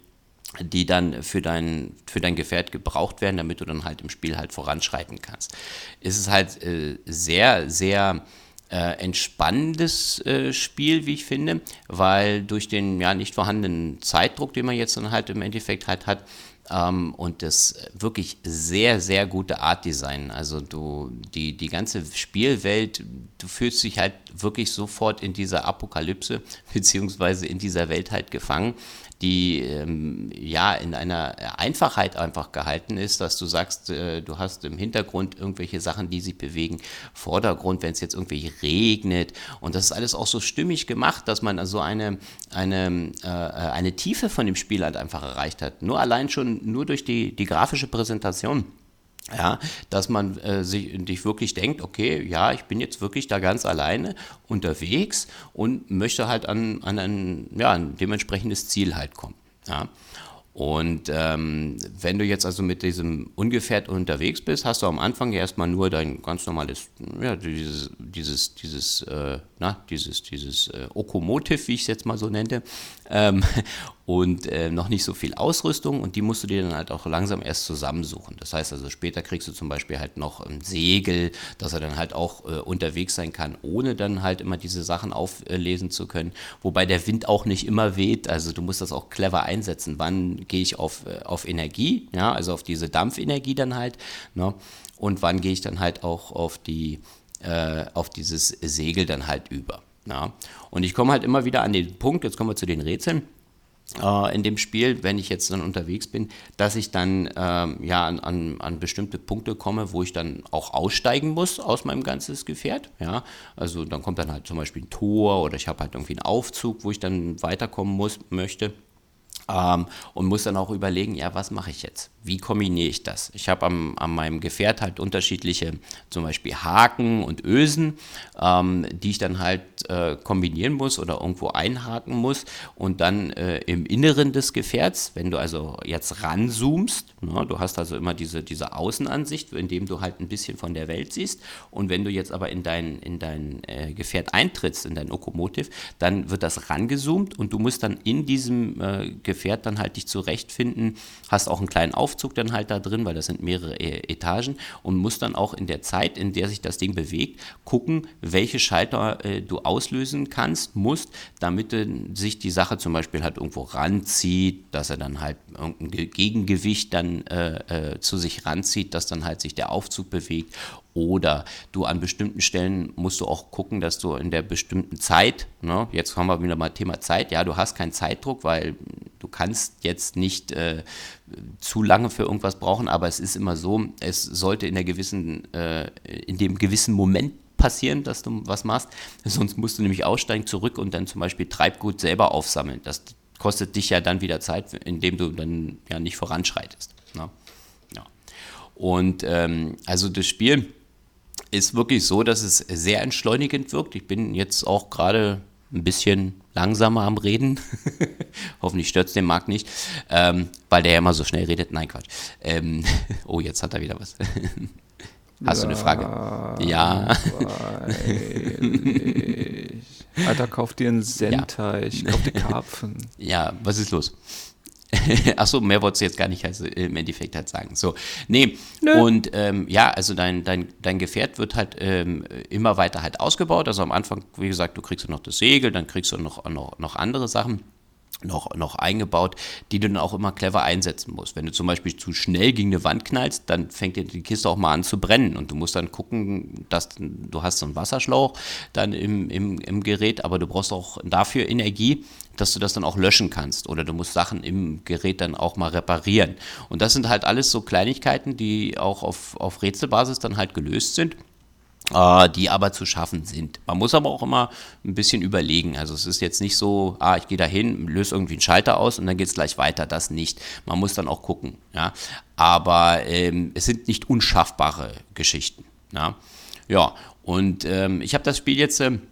die dann für dein, für dein Gefährt gebraucht werden, damit du dann halt im Spiel halt voranschreiten kannst. Es ist halt äh, sehr, sehr äh, entspannendes äh, Spiel, wie ich finde, weil durch den ja nicht vorhandenen Zeitdruck, den man jetzt dann halt im Endeffekt halt hat, und das wirklich sehr, sehr gute Art Design. Also du, die, die ganze Spielwelt, du fühlst dich halt wirklich sofort in dieser Apokalypse, beziehungsweise in dieser Welt halt gefangen die ähm, ja in einer Einfachheit einfach gehalten ist, dass du sagst, äh, du hast im Hintergrund irgendwelche Sachen, die sich bewegen, Vordergrund, wenn es jetzt irgendwie regnet und das ist alles auch so stimmig gemacht, dass man also eine, eine, äh, eine Tiefe von dem Spiel halt einfach erreicht hat. Nur allein schon, nur durch die, die grafische Präsentation ja, dass man äh, sich, sich wirklich denkt, okay, ja, ich bin jetzt wirklich da ganz alleine unterwegs und möchte halt an, an ein, ja, ein dementsprechendes Ziel halt kommen. Ja. Und ähm, wenn du jetzt also mit diesem Ungefährt unterwegs bist, hast du am Anfang ja erstmal nur dein ganz normales, ja, dieses, dieses, dieses, äh, na, dieses, dieses äh, Okomotiv, wie ich es jetzt mal so nenne, ähm, und äh, noch nicht so viel Ausrüstung und die musst du dir dann halt auch langsam erst zusammensuchen. Das heißt also, später kriegst du zum Beispiel halt noch ein Segel, dass er dann halt auch äh, unterwegs sein kann, ohne dann halt immer diese Sachen auflesen zu können. Wobei der Wind auch nicht immer weht, also du musst das auch clever einsetzen. Wann gehe ich auf, äh, auf Energie, ja, also auf diese Dampfenergie dann halt, ne? und wann gehe ich dann halt auch auf die, äh, auf dieses Segel dann halt über. Ja. Und ich komme halt immer wieder an den Punkt, jetzt kommen wir zu den Rätseln in dem Spiel, wenn ich jetzt dann unterwegs bin, dass ich dann ähm, ja an, an, an, bestimmte Punkte komme, wo ich dann auch aussteigen muss aus meinem ganzes Gefährt. Ja, also dann kommt dann halt zum Beispiel ein Tor oder ich habe halt irgendwie einen Aufzug, wo ich dann weiterkommen muss möchte. Ähm, und muss dann auch überlegen, ja, was mache ich jetzt? Wie kombiniere ich das? Ich habe an meinem Gefährt halt unterschiedliche, zum Beispiel Haken und Ösen, ähm, die ich dann halt äh, kombinieren muss oder irgendwo einhaken muss und dann äh, im Inneren des Gefährts, wenn du also jetzt ranzoomst, ne, du hast also immer diese, diese Außenansicht, indem du halt ein bisschen von der Welt siehst und wenn du jetzt aber in dein, in dein äh, Gefährt eintrittst, in dein Okomotiv, dann wird das rangezoomt und du musst dann in diesem äh, Gefährt dann halt dich zurechtfinden, hast auch einen kleinen Aufzug dann halt da drin, weil das sind mehrere e Etagen und musst dann auch in der Zeit, in der sich das Ding bewegt, gucken, welche Schalter äh, du auslösen kannst, musst, damit äh, sich die Sache zum Beispiel halt irgendwo ranzieht, dass er dann halt irgendein Gegengewicht dann äh, äh, zu sich ranzieht, dass dann halt sich der Aufzug bewegt. Oder du an bestimmten Stellen musst du auch gucken, dass du in der bestimmten Zeit, ne, jetzt haben wir wieder mal Thema Zeit, ja, du hast keinen Zeitdruck, weil du kannst jetzt nicht äh, zu lange für irgendwas brauchen, aber es ist immer so, es sollte in der gewissen, äh, in dem gewissen Moment passieren, dass du was machst, sonst musst du nämlich aussteigen, zurück und dann zum Beispiel Treibgut selber aufsammeln. Das kostet dich ja dann wieder Zeit, indem du dann ja nicht voranschreitest. Ne? Ja. Und ähm, also das Spiel ist wirklich so, dass es sehr entschleunigend wirkt. Ich bin jetzt auch gerade ein bisschen langsamer am Reden. Hoffentlich stört es den Marc nicht, ähm, weil der ja immer so schnell redet. Nein, Quatsch. Ähm, oh, jetzt hat er wieder was. Hast du eine Frage? Ja. Alter, kauf dir einen Sentai, ja. kauf dir Karpfen. Ja, was ist los? Achso, mehr wolltest du jetzt gar nicht also im Endeffekt halt sagen. So, nee. Nö. Und ähm, ja, also dein, dein, dein Gefährt wird halt ähm, immer weiter halt ausgebaut. Also am Anfang, wie gesagt, du kriegst ja noch das Segel, dann kriegst du noch, noch, noch andere Sachen. noch, noch eingebaut, die du dann auch immer clever einsetzen musst. Wenn du zum Beispiel zu schnell gegen eine Wand knallst, dann fängt dir die Kiste auch mal an zu brennen und du musst dann gucken, dass du hast so einen Wasserschlauch dann im, im, im Gerät, aber du brauchst auch dafür Energie, dass du das dann auch löschen kannst oder du musst Sachen im Gerät dann auch mal reparieren. Und das sind halt alles so Kleinigkeiten, die auch auf, auf Rätselbasis dann halt gelöst sind äh, die aber zu schaffen sind. Man muss aber auch immer ein bisschen überlegen. Also es ist jetzt nicht so, ah, ich gehe da hin, löse irgendwie einen Schalter aus und dann geht es gleich weiter. Das nicht. Man muss dann auch gucken. Ja? Aber ähm, es sind nicht unschaffbare Geschichten. Ja, ja. und ähm, ich habe das Spiel jetzt ähm,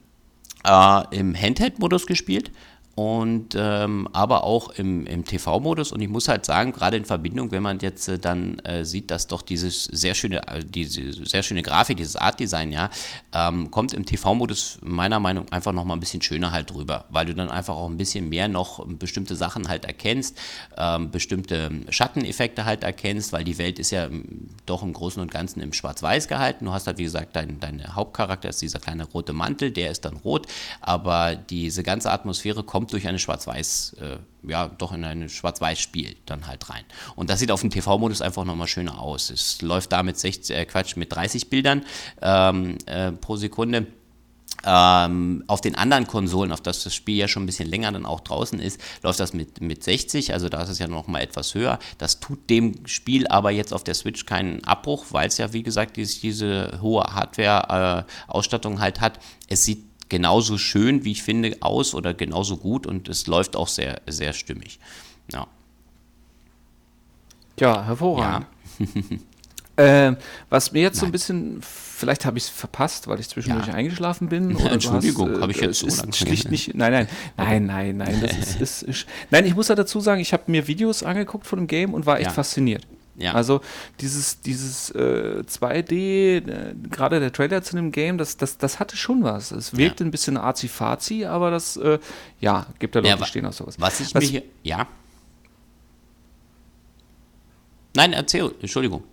äh, im Handheld-Modus gespielt und ähm, aber auch im, im TV-Modus. Und ich muss halt sagen, gerade in Verbindung, wenn man jetzt äh, dann äh, sieht, dass doch dieses sehr schöne, äh, diese sehr schöne Grafik, dieses Art-Design, ja, ähm, kommt im TV-Modus meiner Meinung nach einfach nochmal ein bisschen schöner halt drüber, weil du dann einfach auch ein bisschen mehr noch bestimmte Sachen halt erkennst, ähm, bestimmte Schatteneffekte halt erkennst, weil die Welt ist ja ähm, doch im Großen und Ganzen im Schwarz-Weiß gehalten. Du hast halt, wie gesagt, dein, dein Hauptcharakter ist dieser kleine rote Mantel, der ist dann rot, aber diese ganze Atmosphäre kommt kommt durch eine Schwarz-Weiß, äh, ja, doch in ein Schwarz-Weiß-Spiel dann halt rein. Und das sieht auf dem TV-Modus einfach nochmal schöner aus. Es läuft da mit 60, äh, Quatsch, mit 30 Bildern ähm, äh, pro Sekunde. Ähm, auf den anderen Konsolen, auf das das Spiel ja schon ein bisschen länger dann auch draußen ist, läuft das mit, mit 60, also da ist es ja noch mal etwas höher. Das tut dem Spiel aber jetzt auf der Switch keinen Abbruch, weil es ja, wie gesagt, diese, diese hohe Hardware-Ausstattung äh, halt hat. Es sieht genauso schön, wie ich finde, aus oder genauso gut und es läuft auch sehr, sehr stimmig. Ja. Ja, hervorragend. Ja. äh, was mir jetzt Nein. so ein bisschen, vielleicht habe ich es verpasst, weil ich zwischendurch ja. eingeschlafen bin. Oder Entschuldigung, habe ich äh, jetzt so ist schlicht nicht. Nein, nein, nein, nein, nein. Das ist, ist, ist, nein, ich muss ja dazu sagen, ich habe mir Videos angeguckt von dem Game und war echt ja. fasziniert. Ja. Also dieses, dieses äh, 2D, äh, gerade der Trailer zu dem Game, das, das, das hatte schon was. Es wirkt ja. ein bisschen azi-fazi, aber das, äh, ja, gibt ja Leute, ja, die stehen auf sowas. Was ich was, hier, ja. Nein, erzähl, Entschuldigung.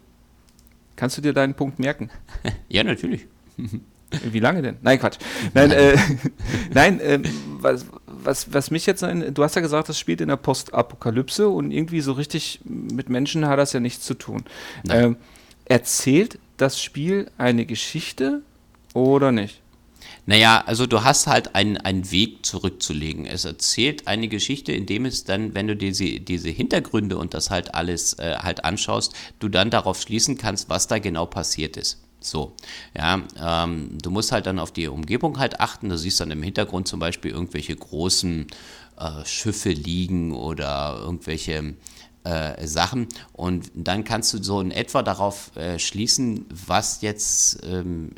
Kannst du dir deinen Punkt merken? ja, natürlich. Wie lange denn? Nein, Quatsch. Nein, äh, nein äh, was, was, was mich jetzt, du hast ja gesagt, das spielt in der Postapokalypse und irgendwie so richtig mit Menschen hat das ja nichts zu tun. Ähm, erzählt das Spiel eine Geschichte oder nicht? Naja, also du hast halt einen, einen Weg zurückzulegen. Es erzählt eine Geschichte, indem es dann, wenn du diese, diese Hintergründe und das halt alles äh, halt anschaust, du dann darauf schließen kannst, was da genau passiert ist. So, ja, ähm, du musst halt dann auf die Umgebung halt achten. Du siehst dann im Hintergrund zum Beispiel irgendwelche großen äh, Schiffe liegen oder irgendwelche äh, Sachen und dann kannst du so in etwa darauf äh, schließen, was jetzt, ähm,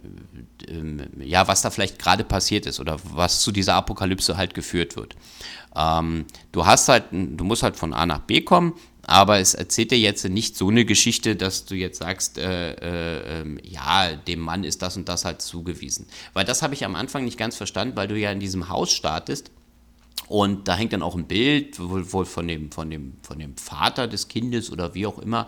ähm, ja, was da vielleicht gerade passiert ist oder was zu dieser Apokalypse halt geführt wird. Ähm, du hast halt, du musst halt von A nach B kommen, aber es erzählt dir jetzt nicht so eine Geschichte, dass du jetzt sagst, äh, äh, ähm, ja, dem Mann ist das und das halt zugewiesen. Weil das habe ich am Anfang nicht ganz verstanden, weil du ja in diesem Haus startest und da hängt dann auch ein Bild, wohl, von, dem, von, dem, von dem Vater des Kindes oder wie auch immer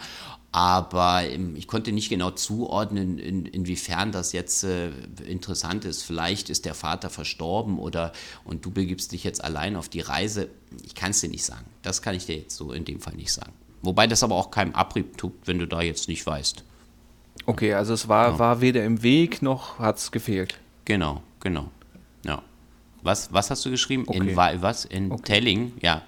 aber ähm, ich konnte nicht genau zuordnen, in, inwiefern das jetzt äh, interessant ist. Vielleicht ist der Vater verstorben oder und du begibst dich jetzt allein auf die Reise. Ich kann es dir nicht sagen. Das kann ich dir jetzt so in dem Fall nicht sagen. Wobei das aber auch keinem Abrieb tut, wenn du da jetzt nicht weißt. Okay, also es war, ja. war weder im Weg noch hat es gefehlt. Genau, genau. Ja. Was, was hast du geschrieben? Okay. In was? In okay. Telling? Ja,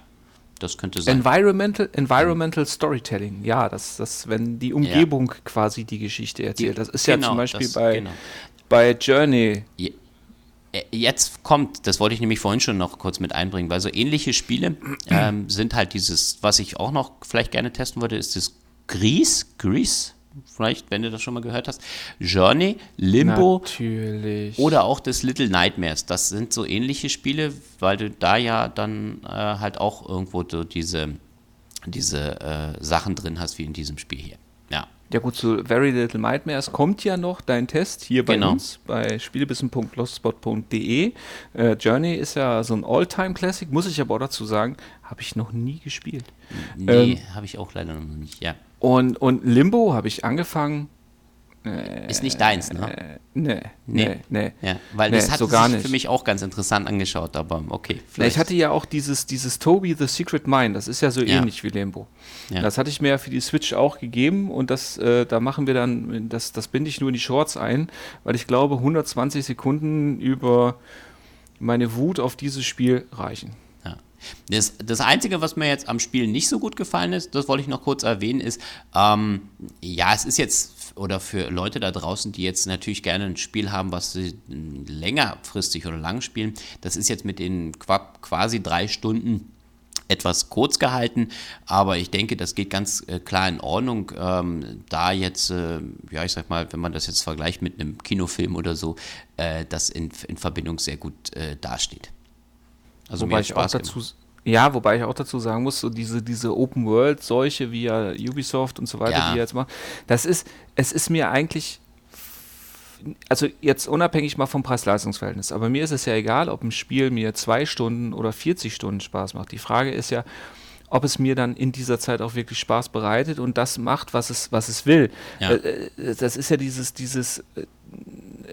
das könnte sein. Environmental, Environmental Storytelling, ja, das, das, wenn die Umgebung ja. quasi die Geschichte erzählt. Das ist genau, ja zum Beispiel das, bei, genau. bei Journey. Ja. Äh, jetzt kommt, das wollte ich nämlich vorhin schon noch kurz mit einbringen, weil so ähnliche Spiele ähm, sind halt dieses, was ich auch noch vielleicht gerne testen würde, ist das Grease, Grease, vielleicht, wenn du das schon mal gehört hast. Journey, Limbo Natürlich. oder auch das Little Nightmares. Das sind so ähnliche Spiele, weil du da ja dann äh, halt auch irgendwo so diese, diese äh, Sachen drin hast, wie in diesem Spiel hier. Ja. Ja gut, zu Very Little Nightmares kommt ja noch dein Test hier bei genau. uns, bei spielebissen.lostspot.de. Äh, Journey ist ja so ein All-Time-Classic, muss ich aber auch dazu sagen, habe ich noch nie gespielt. Nee, ähm, habe ich auch leider noch nicht, ja. Und, und Limbo habe ich angefangen, Ist nicht deins, ne? Äh, nee, Nee. nee, nee. Ja, weil Nee, das hat so sich nicht. für mich auch ganz interessant angeschaut, aber okay. Vielleicht- ich hatte ja auch dieses, dieses Toby The Secret Mine, das ist ja so Ja. ähnlich wie Limbo. Ja. Das hatte ich mir ja für die Switch auch gegeben und das, äh, da machen wir dann, das, das binde ich nur in die Shorts ein, weil ich glaube, 120 Sekunden über meine Wut auf dieses Spiel reichen. Das, das Einzige, was mir jetzt am Spiel nicht so gut gefallen ist, das wollte ich noch kurz erwähnen, ist, ähm, ja, es ist jetzt, oder für Leute da draußen, die jetzt natürlich gerne ein Spiel haben, was sie mm, längerfristig oder lang spielen, das ist jetzt mit den qua- quasi drei Stunden etwas kurz gehalten, aber ich denke, das geht ganz äh, klar in Ordnung, ähm, da jetzt, äh, ja, ich sag mal, wenn man das jetzt vergleicht mit einem Kinofilm oder so, äh, das in, in Verbindung sehr gut äh, dasteht. Also wobei ich auch Spaß dazu, gemacht. ja, wobei ich auch dazu sagen muss, so diese, diese Open World Seuche wie ja Ubisoft und so weiter, Ja. die jetzt machen, das ist, es ist mir eigentlich, also jetzt unabhängig mal vom Preis-Leistungs-Verhältnis, aber mir ist es ja egal, ob ein Spiel mir zwei Stunden oder 40 Stunden Spaß macht. Die Frage ist ja, ob es mir dann in dieser Zeit auch wirklich Spaß bereitet und das macht, was es, was es will. Ja. Äh, äh, Das ist ja dieses, dieses, äh,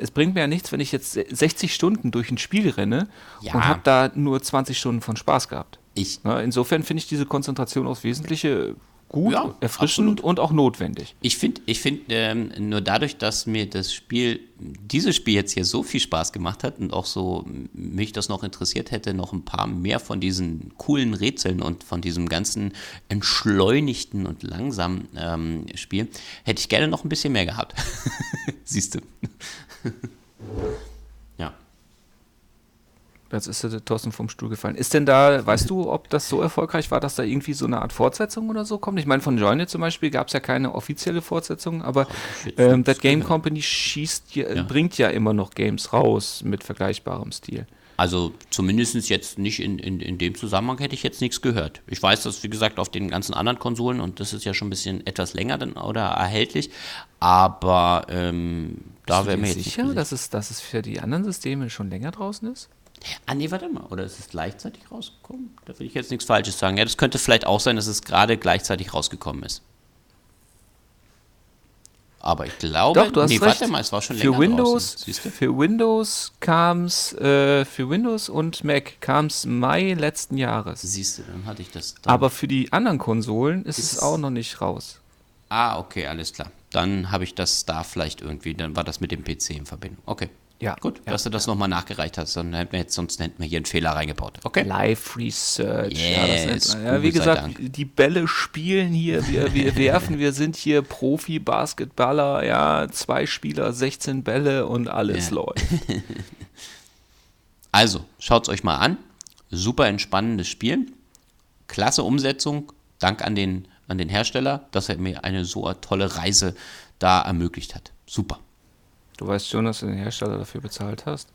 es bringt mir ja nichts, wenn ich jetzt 60 Stunden durch ein Spiel renne Ja. und habe da nur 20 Stunden von Spaß gehabt. Ich, Na, insofern finde ich diese Konzentration aufs Wesentliche gut, Ja, erfrischend absolut. und auch notwendig. Ich finde, ich find, ähm, nur dadurch, dass mir das Spiel, dieses Spiel jetzt hier so viel Spaß gemacht hat und auch so mich das noch interessiert hätte, noch ein paar mehr von diesen coolen Rätseln und von diesem ganzen entschleunigten und langsamen ähm, Spiel, hätte ich gerne noch ein bisschen mehr gehabt. Siehst du. Jetzt ist der Thorsten vom Stuhl gefallen. Ist denn da, weißt du, ob das so erfolgreich war, dass da irgendwie so eine Art Fortsetzung oder so kommt? Ich meine, von Journey zum Beispiel gab es ja keine offizielle Fortsetzung, aber ähm, das That Game. Company schießt, ja, Ja. bringt ja immer noch Games raus mit vergleichbarem Stil. Also zumindest jetzt nicht in, in, in dem Zusammenhang hätte ich jetzt nichts gehört. Ich weiß, dass, wie gesagt, auf den ganzen anderen Konsolen, und das ist ja schon ein bisschen etwas länger dann, oder erhältlich, aber ähm, da wäre mir jetzt sicher. dass es, dass es für die anderen Systeme schon länger draußen ist? Ah, nee, warte mal. Oder ist es gleichzeitig rausgekommen? Da will ich jetzt nichts Falsches sagen. Ja, das könnte vielleicht auch sein, dass es gerade gleichzeitig rausgekommen ist. Aber ich glaube, Doch, du hast nee, recht. warte mal, es war schon für länger Windows, draußen. Für Windows kam's, äh, für Windows und Mac kam es Mai letzten Jahres. Siehst du, dann hatte ich das. Dann. Aber für die anderen Konsolen ist, Ist es es- auch noch nicht raus. ah, okay, alles klar. Dann habe ich das da vielleicht irgendwie, dann war das mit dem PC in Verbindung. Okay. Ja, Gut, ja, dass du das nochmal nachgereicht hast, dann hätten wir jetzt, sonst hätten wir hier einen Fehler reingebaut. Okay. Live Research. ja, Yes, man. ja, wie gesagt, die Bälle spielen hier, wir, wir werfen, wir sind hier Profi-Basketballer, ja, zwei Spieler, 16 Bälle und alles Ja. läuft. Also, schaut es euch mal an. Super entspannendes Spiel. Klasse Umsetzung. Dank an den, an den Hersteller, dass er mir eine so tolle Reise da ermöglicht hat. Super. Du weißt schon, dass du den Hersteller dafür bezahlt hast?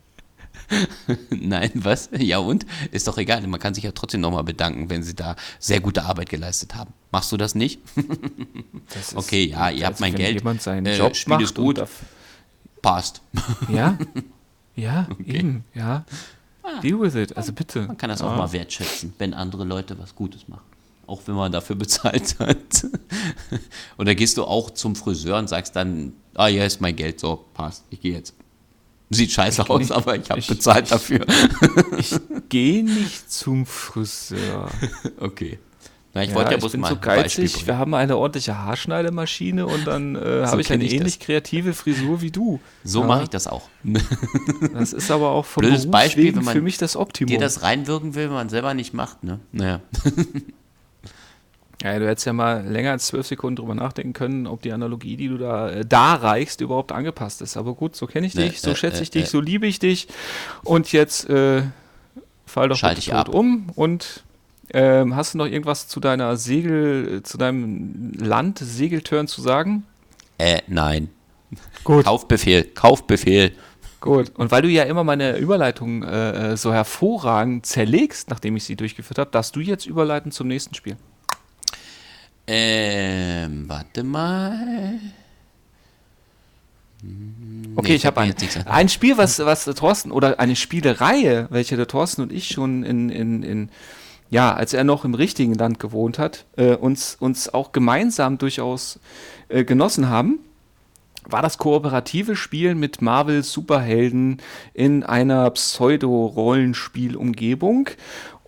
Nein, was? Ja und? Ist doch egal. Man kann sich ja trotzdem nochmal bedanken, wenn sie da sehr gute Arbeit geleistet haben. Machst du das nicht? Das Okay, ja, ihr habt als mein Geld. jemand seinen Äh, Job Spiel macht ist gut. Passt. Ja, ja, eben, ja. Deal with it, also bitte. Ah. Man kann das ja. auch mal wertschätzen, wenn andere Leute was Gutes machen. Auch wenn man dafür bezahlt hat. Oder gehst du auch zum Friseur und sagst dann, ah, hier ist mein Geld, so, passt, ich gehe jetzt. Sieht scheiße aus, nicht- aber ich habe ich- bezahlt ich- dafür. Geh nicht zum Friseur. Okay. Na, ich Ja, wollte ja ich bloß bin mal so geizig. Wir haben eine ordentliche Haarschneidemaschine und dann äh, habe ich eine ich das. ähnlich kreative Frisur wie du. So Ja, mache ich das auch. Das ist aber auch vom Blödes Beruf Beispiel, wenn man für mich das Optimum. Dir das reinwirken will, wenn man selber nicht macht, ne? Naja. Ja, du hättest ja mal länger als zwölf Sekunden drüber nachdenken können, ob die Analogie, die du da äh, darreichst, überhaupt angepasst ist. Aber gut, so kenne ich dich, so äh, schätze äh, ich dich, äh. so liebe ich dich. Und jetzt äh, fall doch Schalte bitte ich tot ab. um und ähm, hast du noch irgendwas zu deiner Segel, äh, zu deinem Land Segeltörn zu sagen? Äh, nein. Gut. Kaufbefehl, Kaufbefehl. Gut. Und weil du ja immer meine Überleitung äh, äh, so hervorragend zerlegst, nachdem ich sie durchgeführt habe, darfst du jetzt überleiten zum nächsten Spiel. Ähm, warte mal. Okay, ich habe ein, ein. Spiel, was, was der Thorsten, oder eine Spielereihe, welche der Thorsten und ich schon in, in, in ja, als er noch im richtigen Land gewohnt hat, äh, uns, uns auch gemeinsam durchaus äh, genossen haben. war das kooperative Spielen mit Marvel Superhelden in einer Pseudo-Rollenspielumgebung.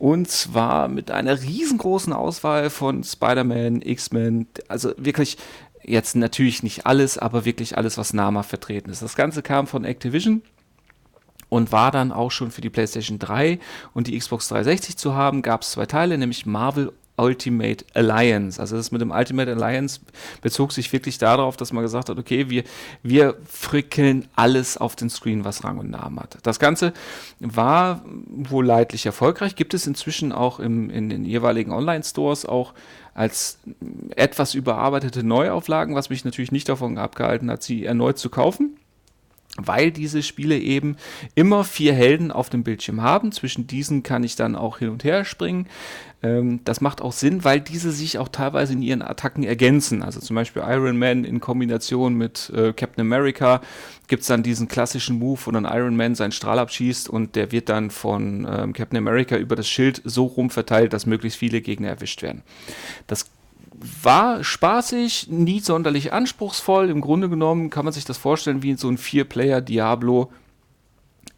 Und zwar mit einer riesengroßen Auswahl von Spider-Man, X-Men, also wirklich jetzt natürlich nicht alles, aber wirklich alles, was Nama vertreten ist. Das Ganze kam von Activision und war dann auch schon für die PlayStation 3 und die Xbox 360 zu haben. Gab es zwei Teile, nämlich Marvel Ultimate Alliance. Also das mit dem Ultimate Alliance bezog sich wirklich darauf, dass man gesagt hat, okay, wir, wir frickeln alles auf den Screen, was Rang und Namen hat. Das Ganze war wohl leidlich erfolgreich, gibt es inzwischen auch im, in den jeweiligen Online-Stores auch als etwas überarbeitete Neuauflagen, was mich natürlich nicht davon abgehalten hat, sie erneut zu kaufen weil diese Spiele eben immer vier Helden auf dem Bildschirm haben. Zwischen diesen kann ich dann auch hin und her springen. Ähm, das macht auch Sinn, weil diese sich auch teilweise in ihren Attacken ergänzen. Also zum Beispiel Iron Man in Kombination mit äh, Captain America gibt es dann diesen klassischen Move, wo dann Iron Man seinen Strahl abschießt und der wird dann von ähm, Captain America über das Schild so rum verteilt, dass möglichst viele Gegner erwischt werden. Das war spaßig, nie sonderlich anspruchsvoll. Im Grunde genommen kann man sich das vorstellen wie so ein Vier-Player-Diablo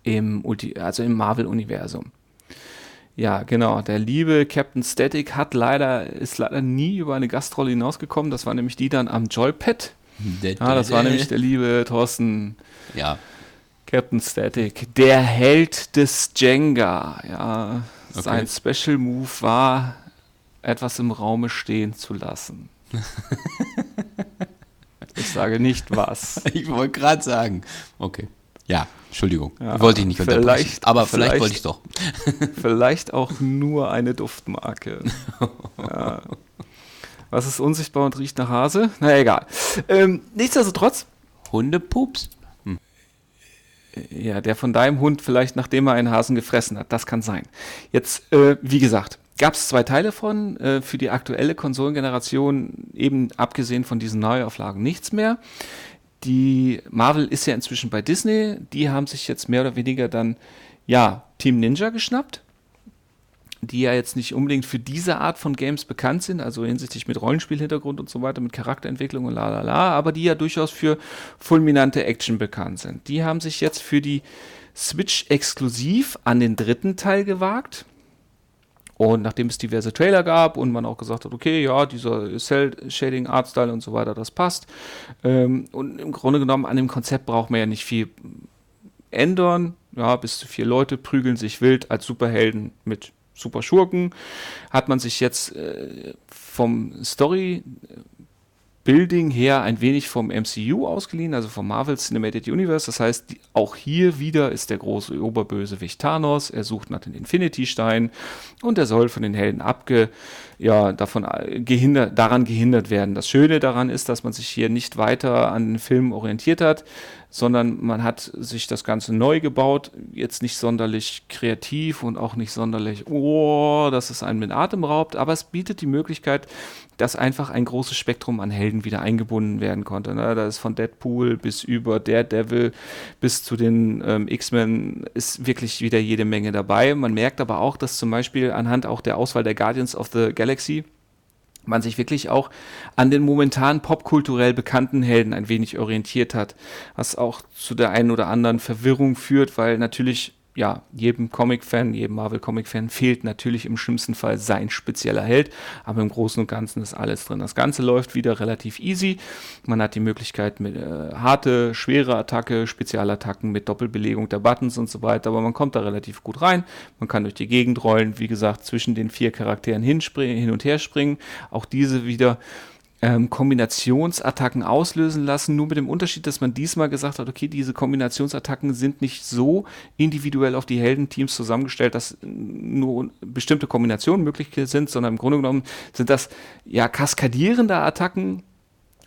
im, also im Marvel-Universum. Ja, genau. Der liebe Captain Static hat leider, ist leider nie über eine Gastrolle hinausgekommen. Das war nämlich die dann am Joypad. Ja, das war nämlich der liebe Thorsten. Ja. Captain Static. Der Held des Jenga. Ja, okay. sein Special Move war etwas im Raume stehen zu lassen. ich sage nicht was. Ich wollte gerade sagen. Okay. Ja, Entschuldigung. Ja, wollte ich nicht unterbrechen. Aber vielleicht, vielleicht wollte ich doch. vielleicht auch nur eine Duftmarke. ja. Was ist unsichtbar und riecht nach Hase? Na egal. Ähm, nichtsdestotrotz. Hundepups? Hm. Ja, der von deinem Hund vielleicht, nachdem er einen Hasen gefressen hat. Das kann sein. Jetzt, äh, wie gesagt, gab es zwei Teile von, äh, für die aktuelle Konsolengeneration, eben abgesehen von diesen Neuauflagen nichts mehr. Die Marvel ist ja inzwischen bei Disney, die haben sich jetzt mehr oder weniger dann, ja, Team Ninja geschnappt, die ja jetzt nicht unbedingt für diese Art von Games bekannt sind, also hinsichtlich mit Rollenspielhintergrund und so weiter, mit Charakterentwicklung und la la la, aber die ja durchaus für fulminante Action bekannt sind. Die haben sich jetzt für die Switch exklusiv an den dritten Teil gewagt und nachdem es diverse Trailer gab und man auch gesagt hat, okay, ja, dieser Cell-Shading, Artstyle und so weiter, das passt. Ähm, und im Grunde genommen an dem Konzept braucht man ja nicht viel ändern. Ja, bis zu vier Leute prügeln sich wild als Superhelden mit Superschurken. Hat man sich jetzt äh, vom Story Building her ein wenig vom MCU ausgeliehen, also vom Marvel Cinematic Universe. Das heißt, die, auch hier wieder ist der große Oberbösewicht Thanos. Er sucht nach den Infinity-Steinen und er soll von den Helden abge, ja, davon äh, gehindert, daran gehindert werden. Das Schöne daran ist, dass man sich hier nicht weiter an den Filmen orientiert hat, sondern man hat sich das Ganze neu gebaut, jetzt nicht sonderlich kreativ und auch nicht sonderlich, oh, dass es einen mit Atem raubt, aber es bietet die Möglichkeit, dass einfach ein großes Spektrum an Helden wieder eingebunden werden konnte. Ne? Da ist von Deadpool bis über Daredevil bis zu den ähm, X-Men ist wirklich wieder jede Menge dabei. Man merkt aber auch, dass zum Beispiel anhand auch der Auswahl der Guardians of the Galaxy man sich wirklich auch an den momentan popkulturell bekannten Helden ein wenig orientiert hat, was auch zu der einen oder anderen Verwirrung führt, weil natürlich ja, jedem Comic-Fan, jedem Marvel-Comic-Fan fehlt natürlich im schlimmsten Fall sein spezieller Held, aber im Großen und Ganzen ist alles drin. Das Ganze läuft wieder relativ easy. Man hat die Möglichkeit mit äh, harte, schwere Attacke, Spezialattacken mit Doppelbelegung der Buttons und so weiter, aber man kommt da relativ gut rein. Man kann durch die Gegend rollen, wie gesagt, zwischen den vier Charakteren hin und her springen. Auch diese wieder ähm, Kombinationsattacken auslösen lassen, nur mit dem Unterschied, dass man diesmal gesagt hat, okay, diese Kombinationsattacken sind nicht so individuell auf die Heldenteams zusammengestellt, dass nur bestimmte Kombinationen möglich sind, sondern im Grunde genommen sind das ja kaskadierende Attacken,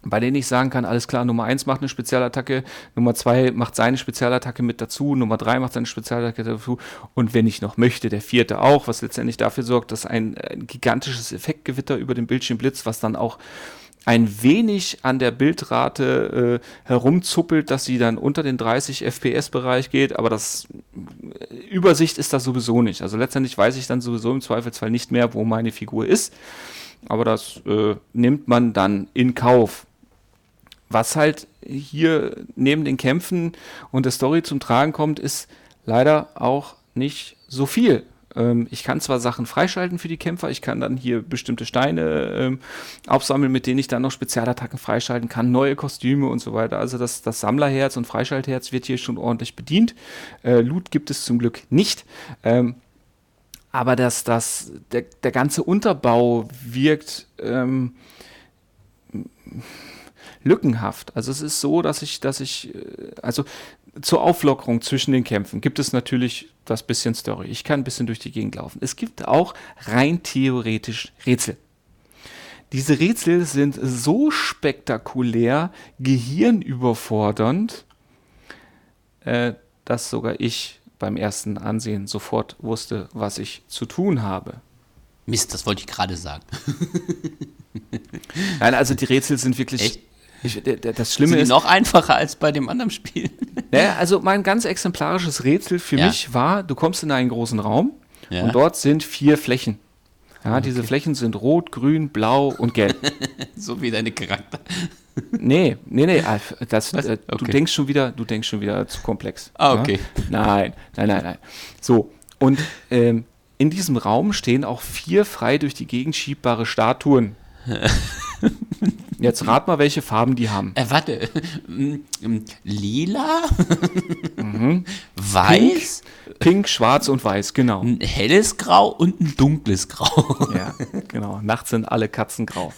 bei denen ich sagen kann, alles klar, Nummer 1 macht eine Spezialattacke, Nummer 2 macht seine Spezialattacke mit dazu, Nummer 3 macht seine Spezialattacke dazu und wenn ich noch möchte, der vierte auch, was letztendlich dafür sorgt, dass ein, ein gigantisches Effektgewitter über den Bildschirm blitzt, was dann auch ein wenig an der Bildrate äh, herumzuppelt, dass sie dann unter den 30 FPS-Bereich geht, aber das äh, Übersicht ist das sowieso nicht. Also letztendlich weiß ich dann sowieso im Zweifelsfall nicht mehr, wo meine Figur ist. Aber das äh, nimmt man dann in Kauf. was halt hier neben den Kämpfen und der Story zum Tragen kommt, ist leider auch nicht so viel. Ähm, ich kann zwar Sachen freischalten für die Kämpfer, ich kann dann hier bestimmte Steine ähm, aufsammeln, mit denen ich dann noch Spezialattacken freischalten kann, neue Kostüme und so weiter. Also das, das Sammlerherz und Freischaltherz wird hier schon ordentlich bedient. Äh, Loot gibt es zum Glück nicht. Ähm, aber das, das, der, der ganze Unterbau wirkt ähm, lückenhaft. Also es ist so, dass ich, dass ich, äh, also zur Auflockerung zwischen den Kämpfen gibt es natürlich das bisschen Story. Ich kann ein bisschen durch die Gegend laufen. Es gibt auch rein theoretisch Rätsel. Diese Rätsel sind so spektakulär, gehirnüberfordernd, äh, dass sogar ich beim ersten Ansehen sofort wusste, was ich zu tun habe. Mist, das wollte ich gerade sagen. Nein, also die Rätsel sind wirklich. Echt? Ich, das Schlimme sind die ist. noch einfacher als bei dem anderen Spiel. Naja, also mein ganz exemplarisches Rätsel für ja. mich war: Du kommst in einen großen Raum ja. und dort sind vier Flächen. Ja, okay. diese Flächen sind rot, grün, blau und gelb. so wie deine Charakter. Nee, nee, nee, ah, das, äh, okay. du denkst schon wieder, du denkst schon wieder zu komplex. Ah, okay. Ja? Nein, nein, nein, nein. So, und ähm, in diesem Raum stehen auch vier frei durch die Gegend schiebbare Statuen. Jetzt rat mal, welche Farben die haben. Äh, warte. Lila? mhm. Weiß? Pink, Pink, schwarz und weiß, genau. Ein helles Grau und ein dunkles Grau. ja, genau. Nachts sind alle Katzen grau.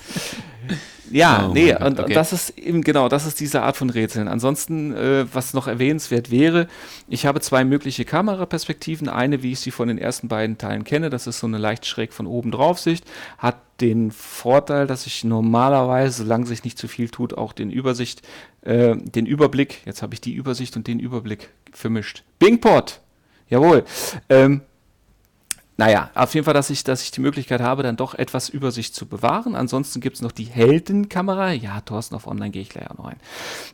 Ja, oh nee, und, okay. das ist eben genau, das ist diese Art von Rätseln. Ansonsten, äh, was noch erwähnenswert wäre, ich habe zwei mögliche Kameraperspektiven. Eine, wie ich sie von den ersten beiden Teilen kenne, das ist so eine leicht schräg von oben drauf Sicht, hat den Vorteil, dass ich normalerweise, solange sich nicht zu viel tut, auch den Übersicht, äh, den Überblick, jetzt habe ich die Übersicht und den Überblick vermischt. Bingport! Jawohl. Ähm, naja, auf jeden Fall, dass ich, dass ich die Möglichkeit habe, dann doch etwas Übersicht zu bewahren. Ansonsten gibt es noch die Heldenkamera. Ja, Thorsten, auf Online gehe ich gleich auch noch ein.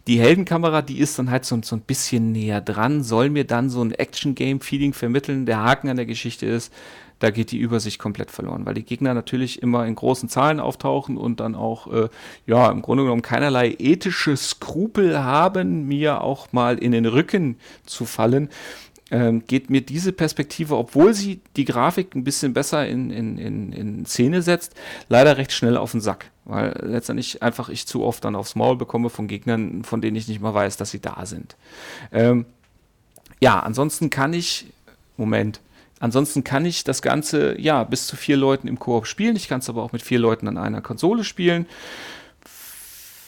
Die Heldenkamera, die ist dann halt so, so ein bisschen näher dran, soll mir dann so ein Action-Game-Feeling vermitteln. Der Haken an der Geschichte ist, da geht die Übersicht komplett verloren, weil die Gegner natürlich immer in großen Zahlen auftauchen und dann auch, äh, ja, im Grunde genommen keinerlei ethische Skrupel haben, mir auch mal in den Rücken zu fallen ähm, geht mir diese Perspektive, obwohl sie die Grafik ein bisschen besser in, in, in, in Szene setzt, leider recht schnell auf den Sack. Weil letztendlich einfach ich zu oft dann aufs Maul bekomme von Gegnern, von denen ich nicht mal weiß, dass sie da sind. Ähm, ja, ansonsten kann ich, Moment, ansonsten kann ich das Ganze, ja, bis zu vier Leuten im Koop spielen. Ich kann es aber auch mit vier Leuten an einer Konsole spielen.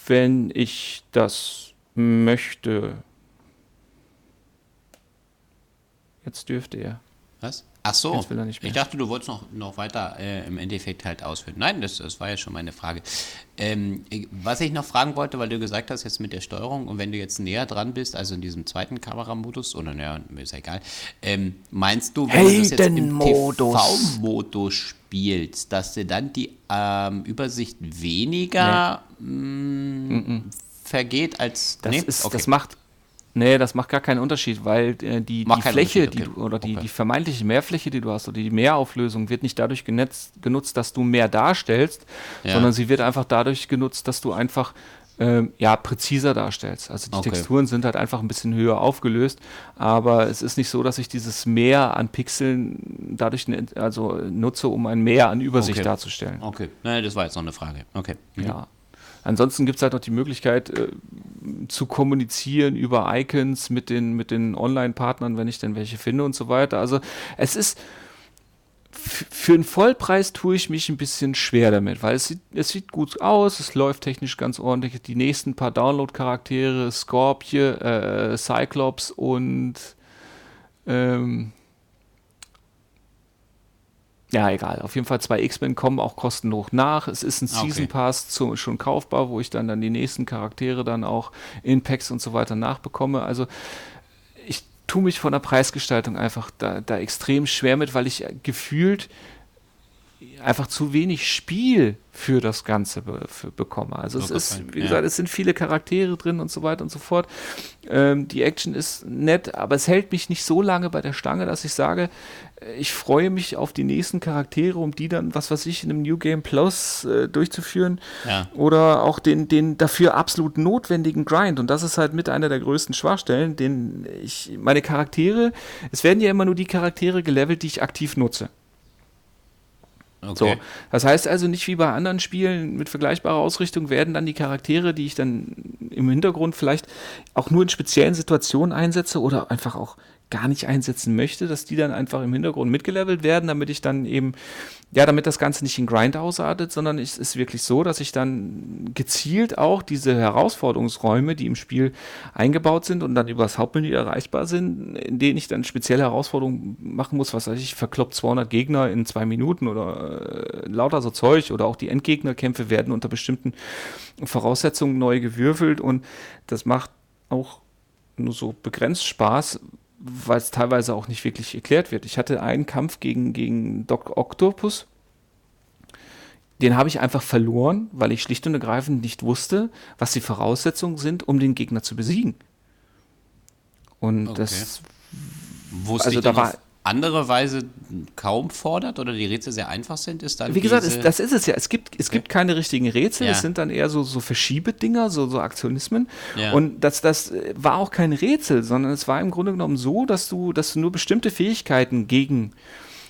Wenn ich das möchte, Jetzt dürfte er. Was? Ach so, ich dachte, du wolltest noch, noch weiter äh, im Endeffekt halt ausführen. Nein, das, das war ja schon meine Frage. Ähm, was ich noch fragen wollte, weil du gesagt hast, jetzt mit der Steuerung und wenn du jetzt näher dran bist, also in diesem zweiten Kameramodus, oder naja, ist ja egal, ähm, meinst du, wenn du das jetzt im TV-Modus spielst, dass dir dann die ähm, Übersicht weniger nee. mh, mm, vergeht als... Das, nee? ist, okay. das macht Nee, das macht gar keinen Unterschied, weil äh, die, die Fläche, okay. die du, oder die, okay. die vermeintliche Mehrfläche, die du hast, oder die Mehrauflösung wird nicht dadurch genetzt, genutzt, dass du mehr darstellst, ja. sondern sie wird einfach dadurch genutzt, dass du einfach ähm, ja, präziser darstellst. Also die okay. Texturen sind halt einfach ein bisschen höher aufgelöst, aber es ist nicht so, dass ich dieses Mehr an Pixeln dadurch ne, also nutze, um ein Mehr an Übersicht darzustellen. Okay, naja, das war jetzt noch eine Frage. Okay. Mhm. Ja. Ansonsten gibt es halt noch die Möglichkeit äh, zu kommunizieren über Icons mit den, mit den Online-Partnern, wenn ich denn welche finde und so weiter. Also es ist für einen Vollpreis tue ich mich ein bisschen schwer damit, weil es sieht, es sieht gut aus, es läuft technisch ganz ordentlich. Die nächsten paar Download-Charaktere, Scorpion, äh, Cyclops und ähm, ja, egal. Auf jeden Fall zwei X-Men kommen auch kostenlos nach. Es ist ein ah, Season Pass zu, schon kaufbar, wo ich dann, dann die nächsten Charaktere dann auch in Packs und so weiter nachbekomme. Also ich tue mich von der Preisgestaltung einfach da, da extrem schwer mit, weil ich gefühlt einfach zu wenig Spiel für das Ganze be für bekomme. Also es ist, wie gesagt, es sind viele Charaktere drin und so weiter und so fort. Ähm, die Action ist nett, aber es hält mich nicht so lange bei der Stange, dass ich sage, äh, ich freue mich auf die nächsten Charaktere, um die dann, was weiß ich, in einem New Game Plus äh, durchzuführen. Ja. Oder auch den, den dafür absolut notwendigen Grind. Und das ist halt mit einer der größten Schwachstellen, den ich, meine Charaktere, es werden ja immer nur die Charaktere gelevelt, die ich aktiv nutze. Okay. So, das heißt also nicht wie bei anderen Spielen mit vergleichbarer Ausrichtung werden dann die Charaktere, die ich dann im Hintergrund vielleicht auch nur in speziellen Situationen einsetze oder einfach auch gar nicht einsetzen möchte, dass die dann einfach im Hintergrund mitgelevelt werden, damit ich dann eben, ja, damit das Ganze nicht in Grind ausartet, sondern es ist wirklich so, dass ich dann gezielt auch diese Herausforderungsräume, die im Spiel eingebaut sind und dann übers Hauptmenü erreichbar sind, in denen ich dann spezielle Herausforderungen machen muss, was weiß ich, verkloppt 200 Gegner in zwei Minuten oder äh, lauter so Zeug oder auch die Endgegnerkämpfe werden unter bestimmten Voraussetzungen neu gewürfelt und das macht auch nur so begrenzt Spaß, weil es teilweise auch nicht wirklich erklärt wird. Ich hatte einen Kampf gegen, gegen Doc Octopus. Den habe ich einfach verloren, weil ich schlicht und ergreifend nicht wusste, was die Voraussetzungen sind, um den Gegner zu besiegen. Und okay. das. Wusste also da war andere Weise kaum fordert oder die Rätsel sehr einfach sind, ist dann. Wie gesagt, es, das ist es ja. Es gibt, es gibt keine richtigen Rätsel, ja. es sind dann eher so, so Verschiebedinger, so, so Aktionismen. Ja. Und das, das war auch kein Rätsel, sondern es war im Grunde genommen so, dass du, dass du nur bestimmte Fähigkeiten gegen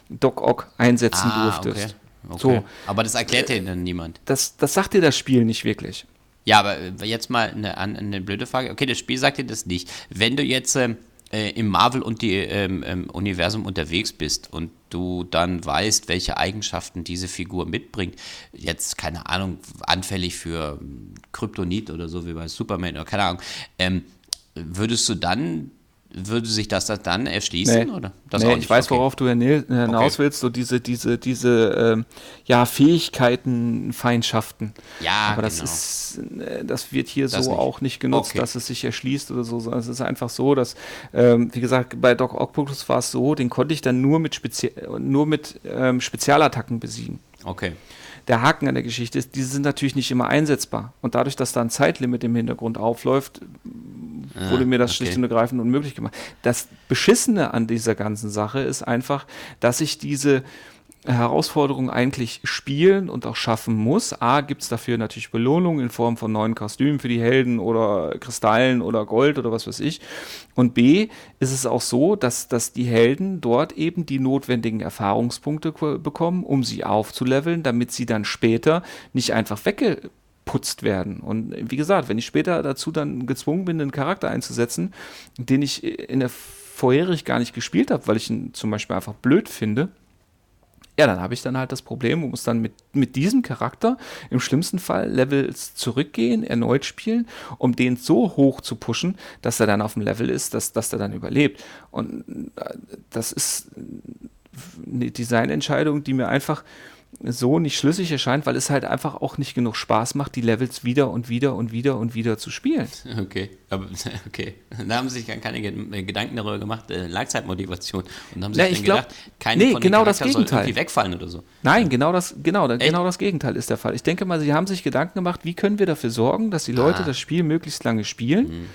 Doc Ock einsetzen ah, durftest. Okay. okay. So. Aber das erklärt dir dann niemand. Das, das sagt dir das Spiel nicht wirklich. Ja, aber jetzt mal eine, eine blöde Frage. Okay, das Spiel sagt dir das nicht. Wenn du jetzt. Ähm, äh, im Marvel- und die ähm, ähm, Universum unterwegs bist und du dann weißt, welche Eigenschaften diese Figur mitbringt, jetzt keine Ahnung, anfällig für Kryptonit oder so wie bei Superman oder keine Ahnung, ähm, würdest du dann würde sich das dann erschließen? Nee, oder? Das nee, ich weiß, okay. worauf du hinaus okay. willst, so diese, diese, diese ähm, ja, Fähigkeiten, Feindschaften. Ja, Aber das genau. ist, äh, das wird hier das so nicht. auch nicht genutzt, okay. dass es sich erschließt oder so. Es ist einfach so, dass, ähm, wie gesagt, bei Doc Octopus war es so, den konnte ich dann nur mit, Spezi nur mit ähm, Spezialattacken besiegen. Okay der Haken an der Geschichte ist, diese sind natürlich nicht immer einsetzbar. Und dadurch, dass da ein Zeitlimit im Hintergrund aufläuft, ah, wurde mir das okay. schlicht und ergreifend unmöglich gemacht. Das Beschissene an dieser ganzen Sache ist einfach, dass ich diese Herausforderung eigentlich spielen und auch schaffen muss. A, gibt es dafür natürlich Belohnungen in Form von neuen Kostümen für die Helden oder Kristallen oder Gold oder was weiß ich. Und B, ist es auch so, dass, dass die Helden dort eben die notwendigen Erfahrungspunkte bekommen, um sie aufzuleveln, damit sie dann später nicht einfach weggeputzt werden. Und wie gesagt, wenn ich später dazu dann gezwungen bin, einen Charakter einzusetzen, den ich in der vorherig gar nicht gespielt habe, weil ich ihn zum Beispiel einfach blöd finde, ja, dann habe ich dann halt das Problem und muss dann mit, mit diesem Charakter im schlimmsten Fall Levels zurückgehen, erneut spielen, um den so hoch zu pushen, dass er dann auf dem Level ist, dass, dass er dann überlebt. Und äh, das ist eine Designentscheidung, die mir einfach so nicht schlüssig erscheint, weil es halt einfach auch nicht genug Spaß macht, die Levels wieder und wieder und wieder und wieder zu spielen. Okay, aber okay. Da haben sie sich keine äh, Gedanken darüber gemacht, äh, Langzeitmotivation. Und haben sich ja, dann glaub, gedacht, keine nee, von genau das Gegenteil. soll wegfallen oder so. Nein, genau das, genau, genau das Gegenteil ist der Fall. Ich denke mal, sie haben sich Gedanken gemacht, wie können wir dafür sorgen, dass die Leute ah. das Spiel möglichst lange spielen. Mhm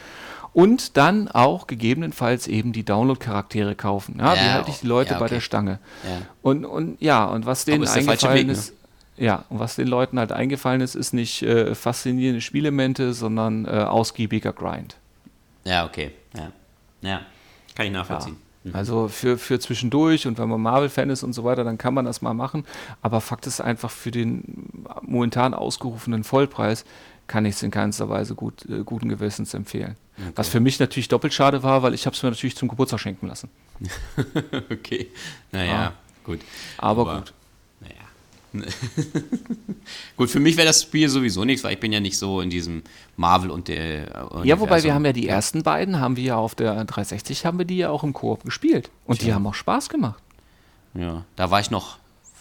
und dann auch gegebenenfalls eben die Download-Charaktere kaufen. Ja, ja, wie halte ich die Leute ja, okay. bei der Stange? Ja. Und, und ja, und was denen eingefallen Weg, ist, ne? ja, und was den Leuten halt eingefallen ist, ist nicht äh, faszinierende Spielemente, sondern äh, ausgiebiger Grind. Ja, okay. Ja, ja. kann ich nachvollziehen. Mhm. Also für, für zwischendurch und wenn man Marvel-Fan ist und so weiter, dann kann man das mal machen. Aber Fakt ist einfach, für den momentan ausgerufenen Vollpreis kann ich es in keinster Weise gut, äh, guten Gewissens empfehlen. Okay. Was für mich natürlich doppelt schade war, weil ich habe es mir natürlich zum Geburtstag schenken lassen. okay, naja, ja. gut. Aber, Aber gut. Naja. gut, für mich wäre das Spiel sowieso nichts, weil ich bin ja nicht so in diesem Marvel und der Universum. Ja, wobei wir haben ja die ersten beiden, haben wir ja auf der 360, haben wir die ja auch im Koop gespielt. Und Tja. die haben auch Spaß gemacht. Ja, da war ich noch,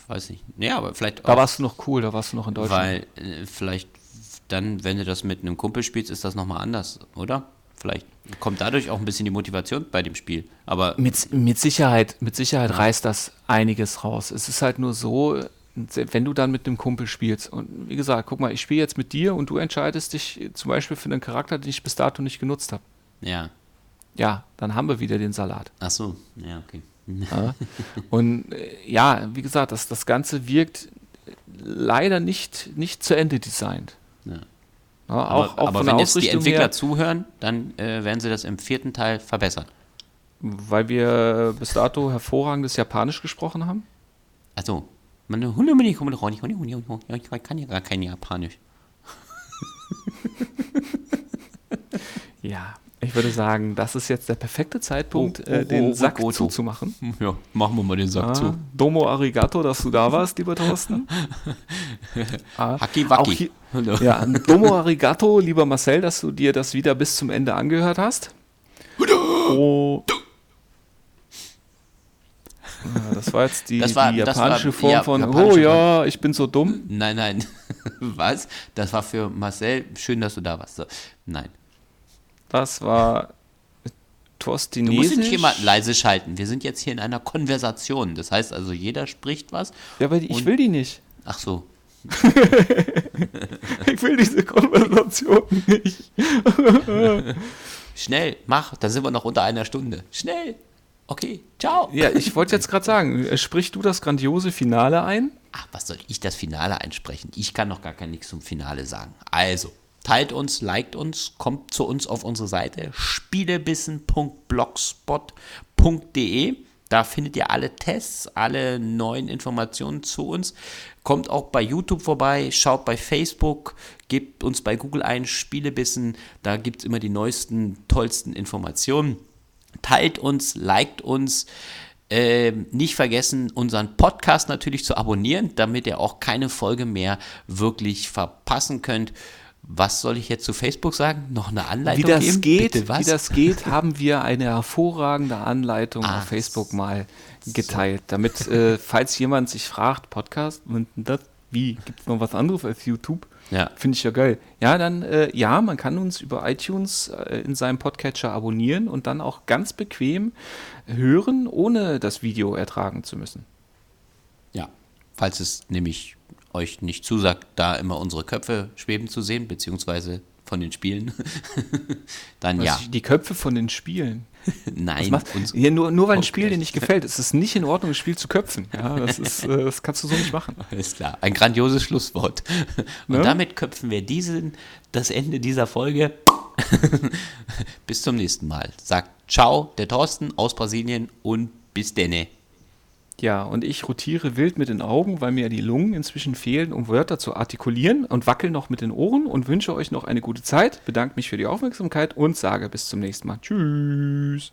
weiß nicht, ja, aber vielleicht Da warst du noch cool, da warst du noch in Deutschland. Weil äh, vielleicht dann, wenn du das mit einem Kumpel spielst, ist das nochmal anders, oder? Vielleicht kommt dadurch auch ein bisschen die Motivation bei dem Spiel. Aber mit, mit Sicherheit, mit Sicherheit reißt das einiges raus. Es ist halt nur so, wenn du dann mit einem Kumpel spielst und wie gesagt, guck mal, ich spiele jetzt mit dir und du entscheidest dich zum Beispiel für einen Charakter, den ich bis dato nicht genutzt habe. Ja. Ja, dann haben wir wieder den Salat. Ach so, ja, okay. Ja. Und äh, ja, wie gesagt, das, das Ganze wirkt leider nicht, nicht zu Ende designt. Ja. Aber, auch, auch aber von der wenn jetzt die Entwickler her, zuhören, dann äh, werden sie das im vierten Teil verbessern. weil wir bis dato hervorragendes Japanisch gesprochen haben. Also, Hunde, ich kann ja gar kein Japanisch. Ja, ich würde sagen, das ist jetzt der perfekte Zeitpunkt, Oh, oh, äh, den oh, oh, Sack Goto. zuzumachen. Ja, machen wir mal den Sack Ah, zu. Domo arigato, dass du da warst, lieber Thorsten. Ah, Haki Waki. hier- Ja, Domo arigato, lieber Marcel, dass du dir das wieder bis zum Ende angehört hast. Oh. Ah, Das war jetzt die, war- die japanische war- Form ja, von, japanische oh ja, ich bin so dumm. Nein, nein. Was? Das war für Marcel. Schön, dass du da warst. So. Nein. Das war Du musst nicht jemand leise schalten. Wir sind jetzt hier in einer Konversation. Das heißt also, jeder spricht was. Ja, aber ich will die nicht. Ach so. Ich will diese Konversation nicht. Schnell, mach. Da sind wir noch unter einer Stunde. Schnell. Okay, ciao. Ja, ich wollte jetzt gerade sagen, äh, sprich du das grandiose Finale ein? Ach, was soll ich das Finale einsprechen? Ich kann noch gar kein nichts zum Finale sagen. Also, teilt uns, liked uns, kommt zu uns auf unsere Seite spielebissen.blogspot.de. Da findet ihr alle Tests, alle neuen Informationen zu uns. Kommt auch bei YouTube vorbei, schaut bei Facebook, gebt uns bei Google ein, Spielebissen. Da gibt es immer die neuesten, tollsten Informationen. Teilt uns, liked uns. Ähm, nicht vergessen, unseren Podcast natürlich zu abonnieren, damit ihr auch keine Folge mehr wirklich verpassen könnt. Was soll ich jetzt zu Facebook sagen? Noch eine Anleitung Wie das geben? geht, Bitte, wie das geht, haben wir eine hervorragende Anleitung Ach, auf Facebook mal geteilt, damit, äh, falls jemand sich fragt, Podcast, und das, wie, gibt es noch was anderes als YouTube? Ja. Finde ich ja geil. Ja, dann, äh, ja, man kann uns über iTunes äh, in seinem Podcatcher abonnieren und dann auch ganz bequem hören, ohne das Video ertragen zu müssen. ja, falls es nämlich euch nicht zusagt, da immer unsere Köpfe schweben zu sehen, beziehungsweise von den Spielen, dann Was, ja, Die Köpfe von den Spielen. Nein, macht, uns, ja, nur, nur weil ein. Spiel dir nicht gefällt, ist es nicht in Ordnung, das Spiel zu köpfen. Ja, das, ist, äh, das kannst du so nicht machen. Alles klar, ein grandioses Schlusswort. Und Ne? damit köpfen wir diesen, das Ende dieser Folge. bis zum nächsten Mal. Sagt ciao, der Thorsten aus Brasilien und bis denne. Ja, und ich rotiere wild mit den Augen, weil mir die Lungen inzwischen fehlen, um Wörter zu artikulieren und wackel noch mit den Ohren und wünsche euch noch eine gute Zeit, bedanke mich für die Aufmerksamkeit und sage bis zum nächsten Mal. Tschüss.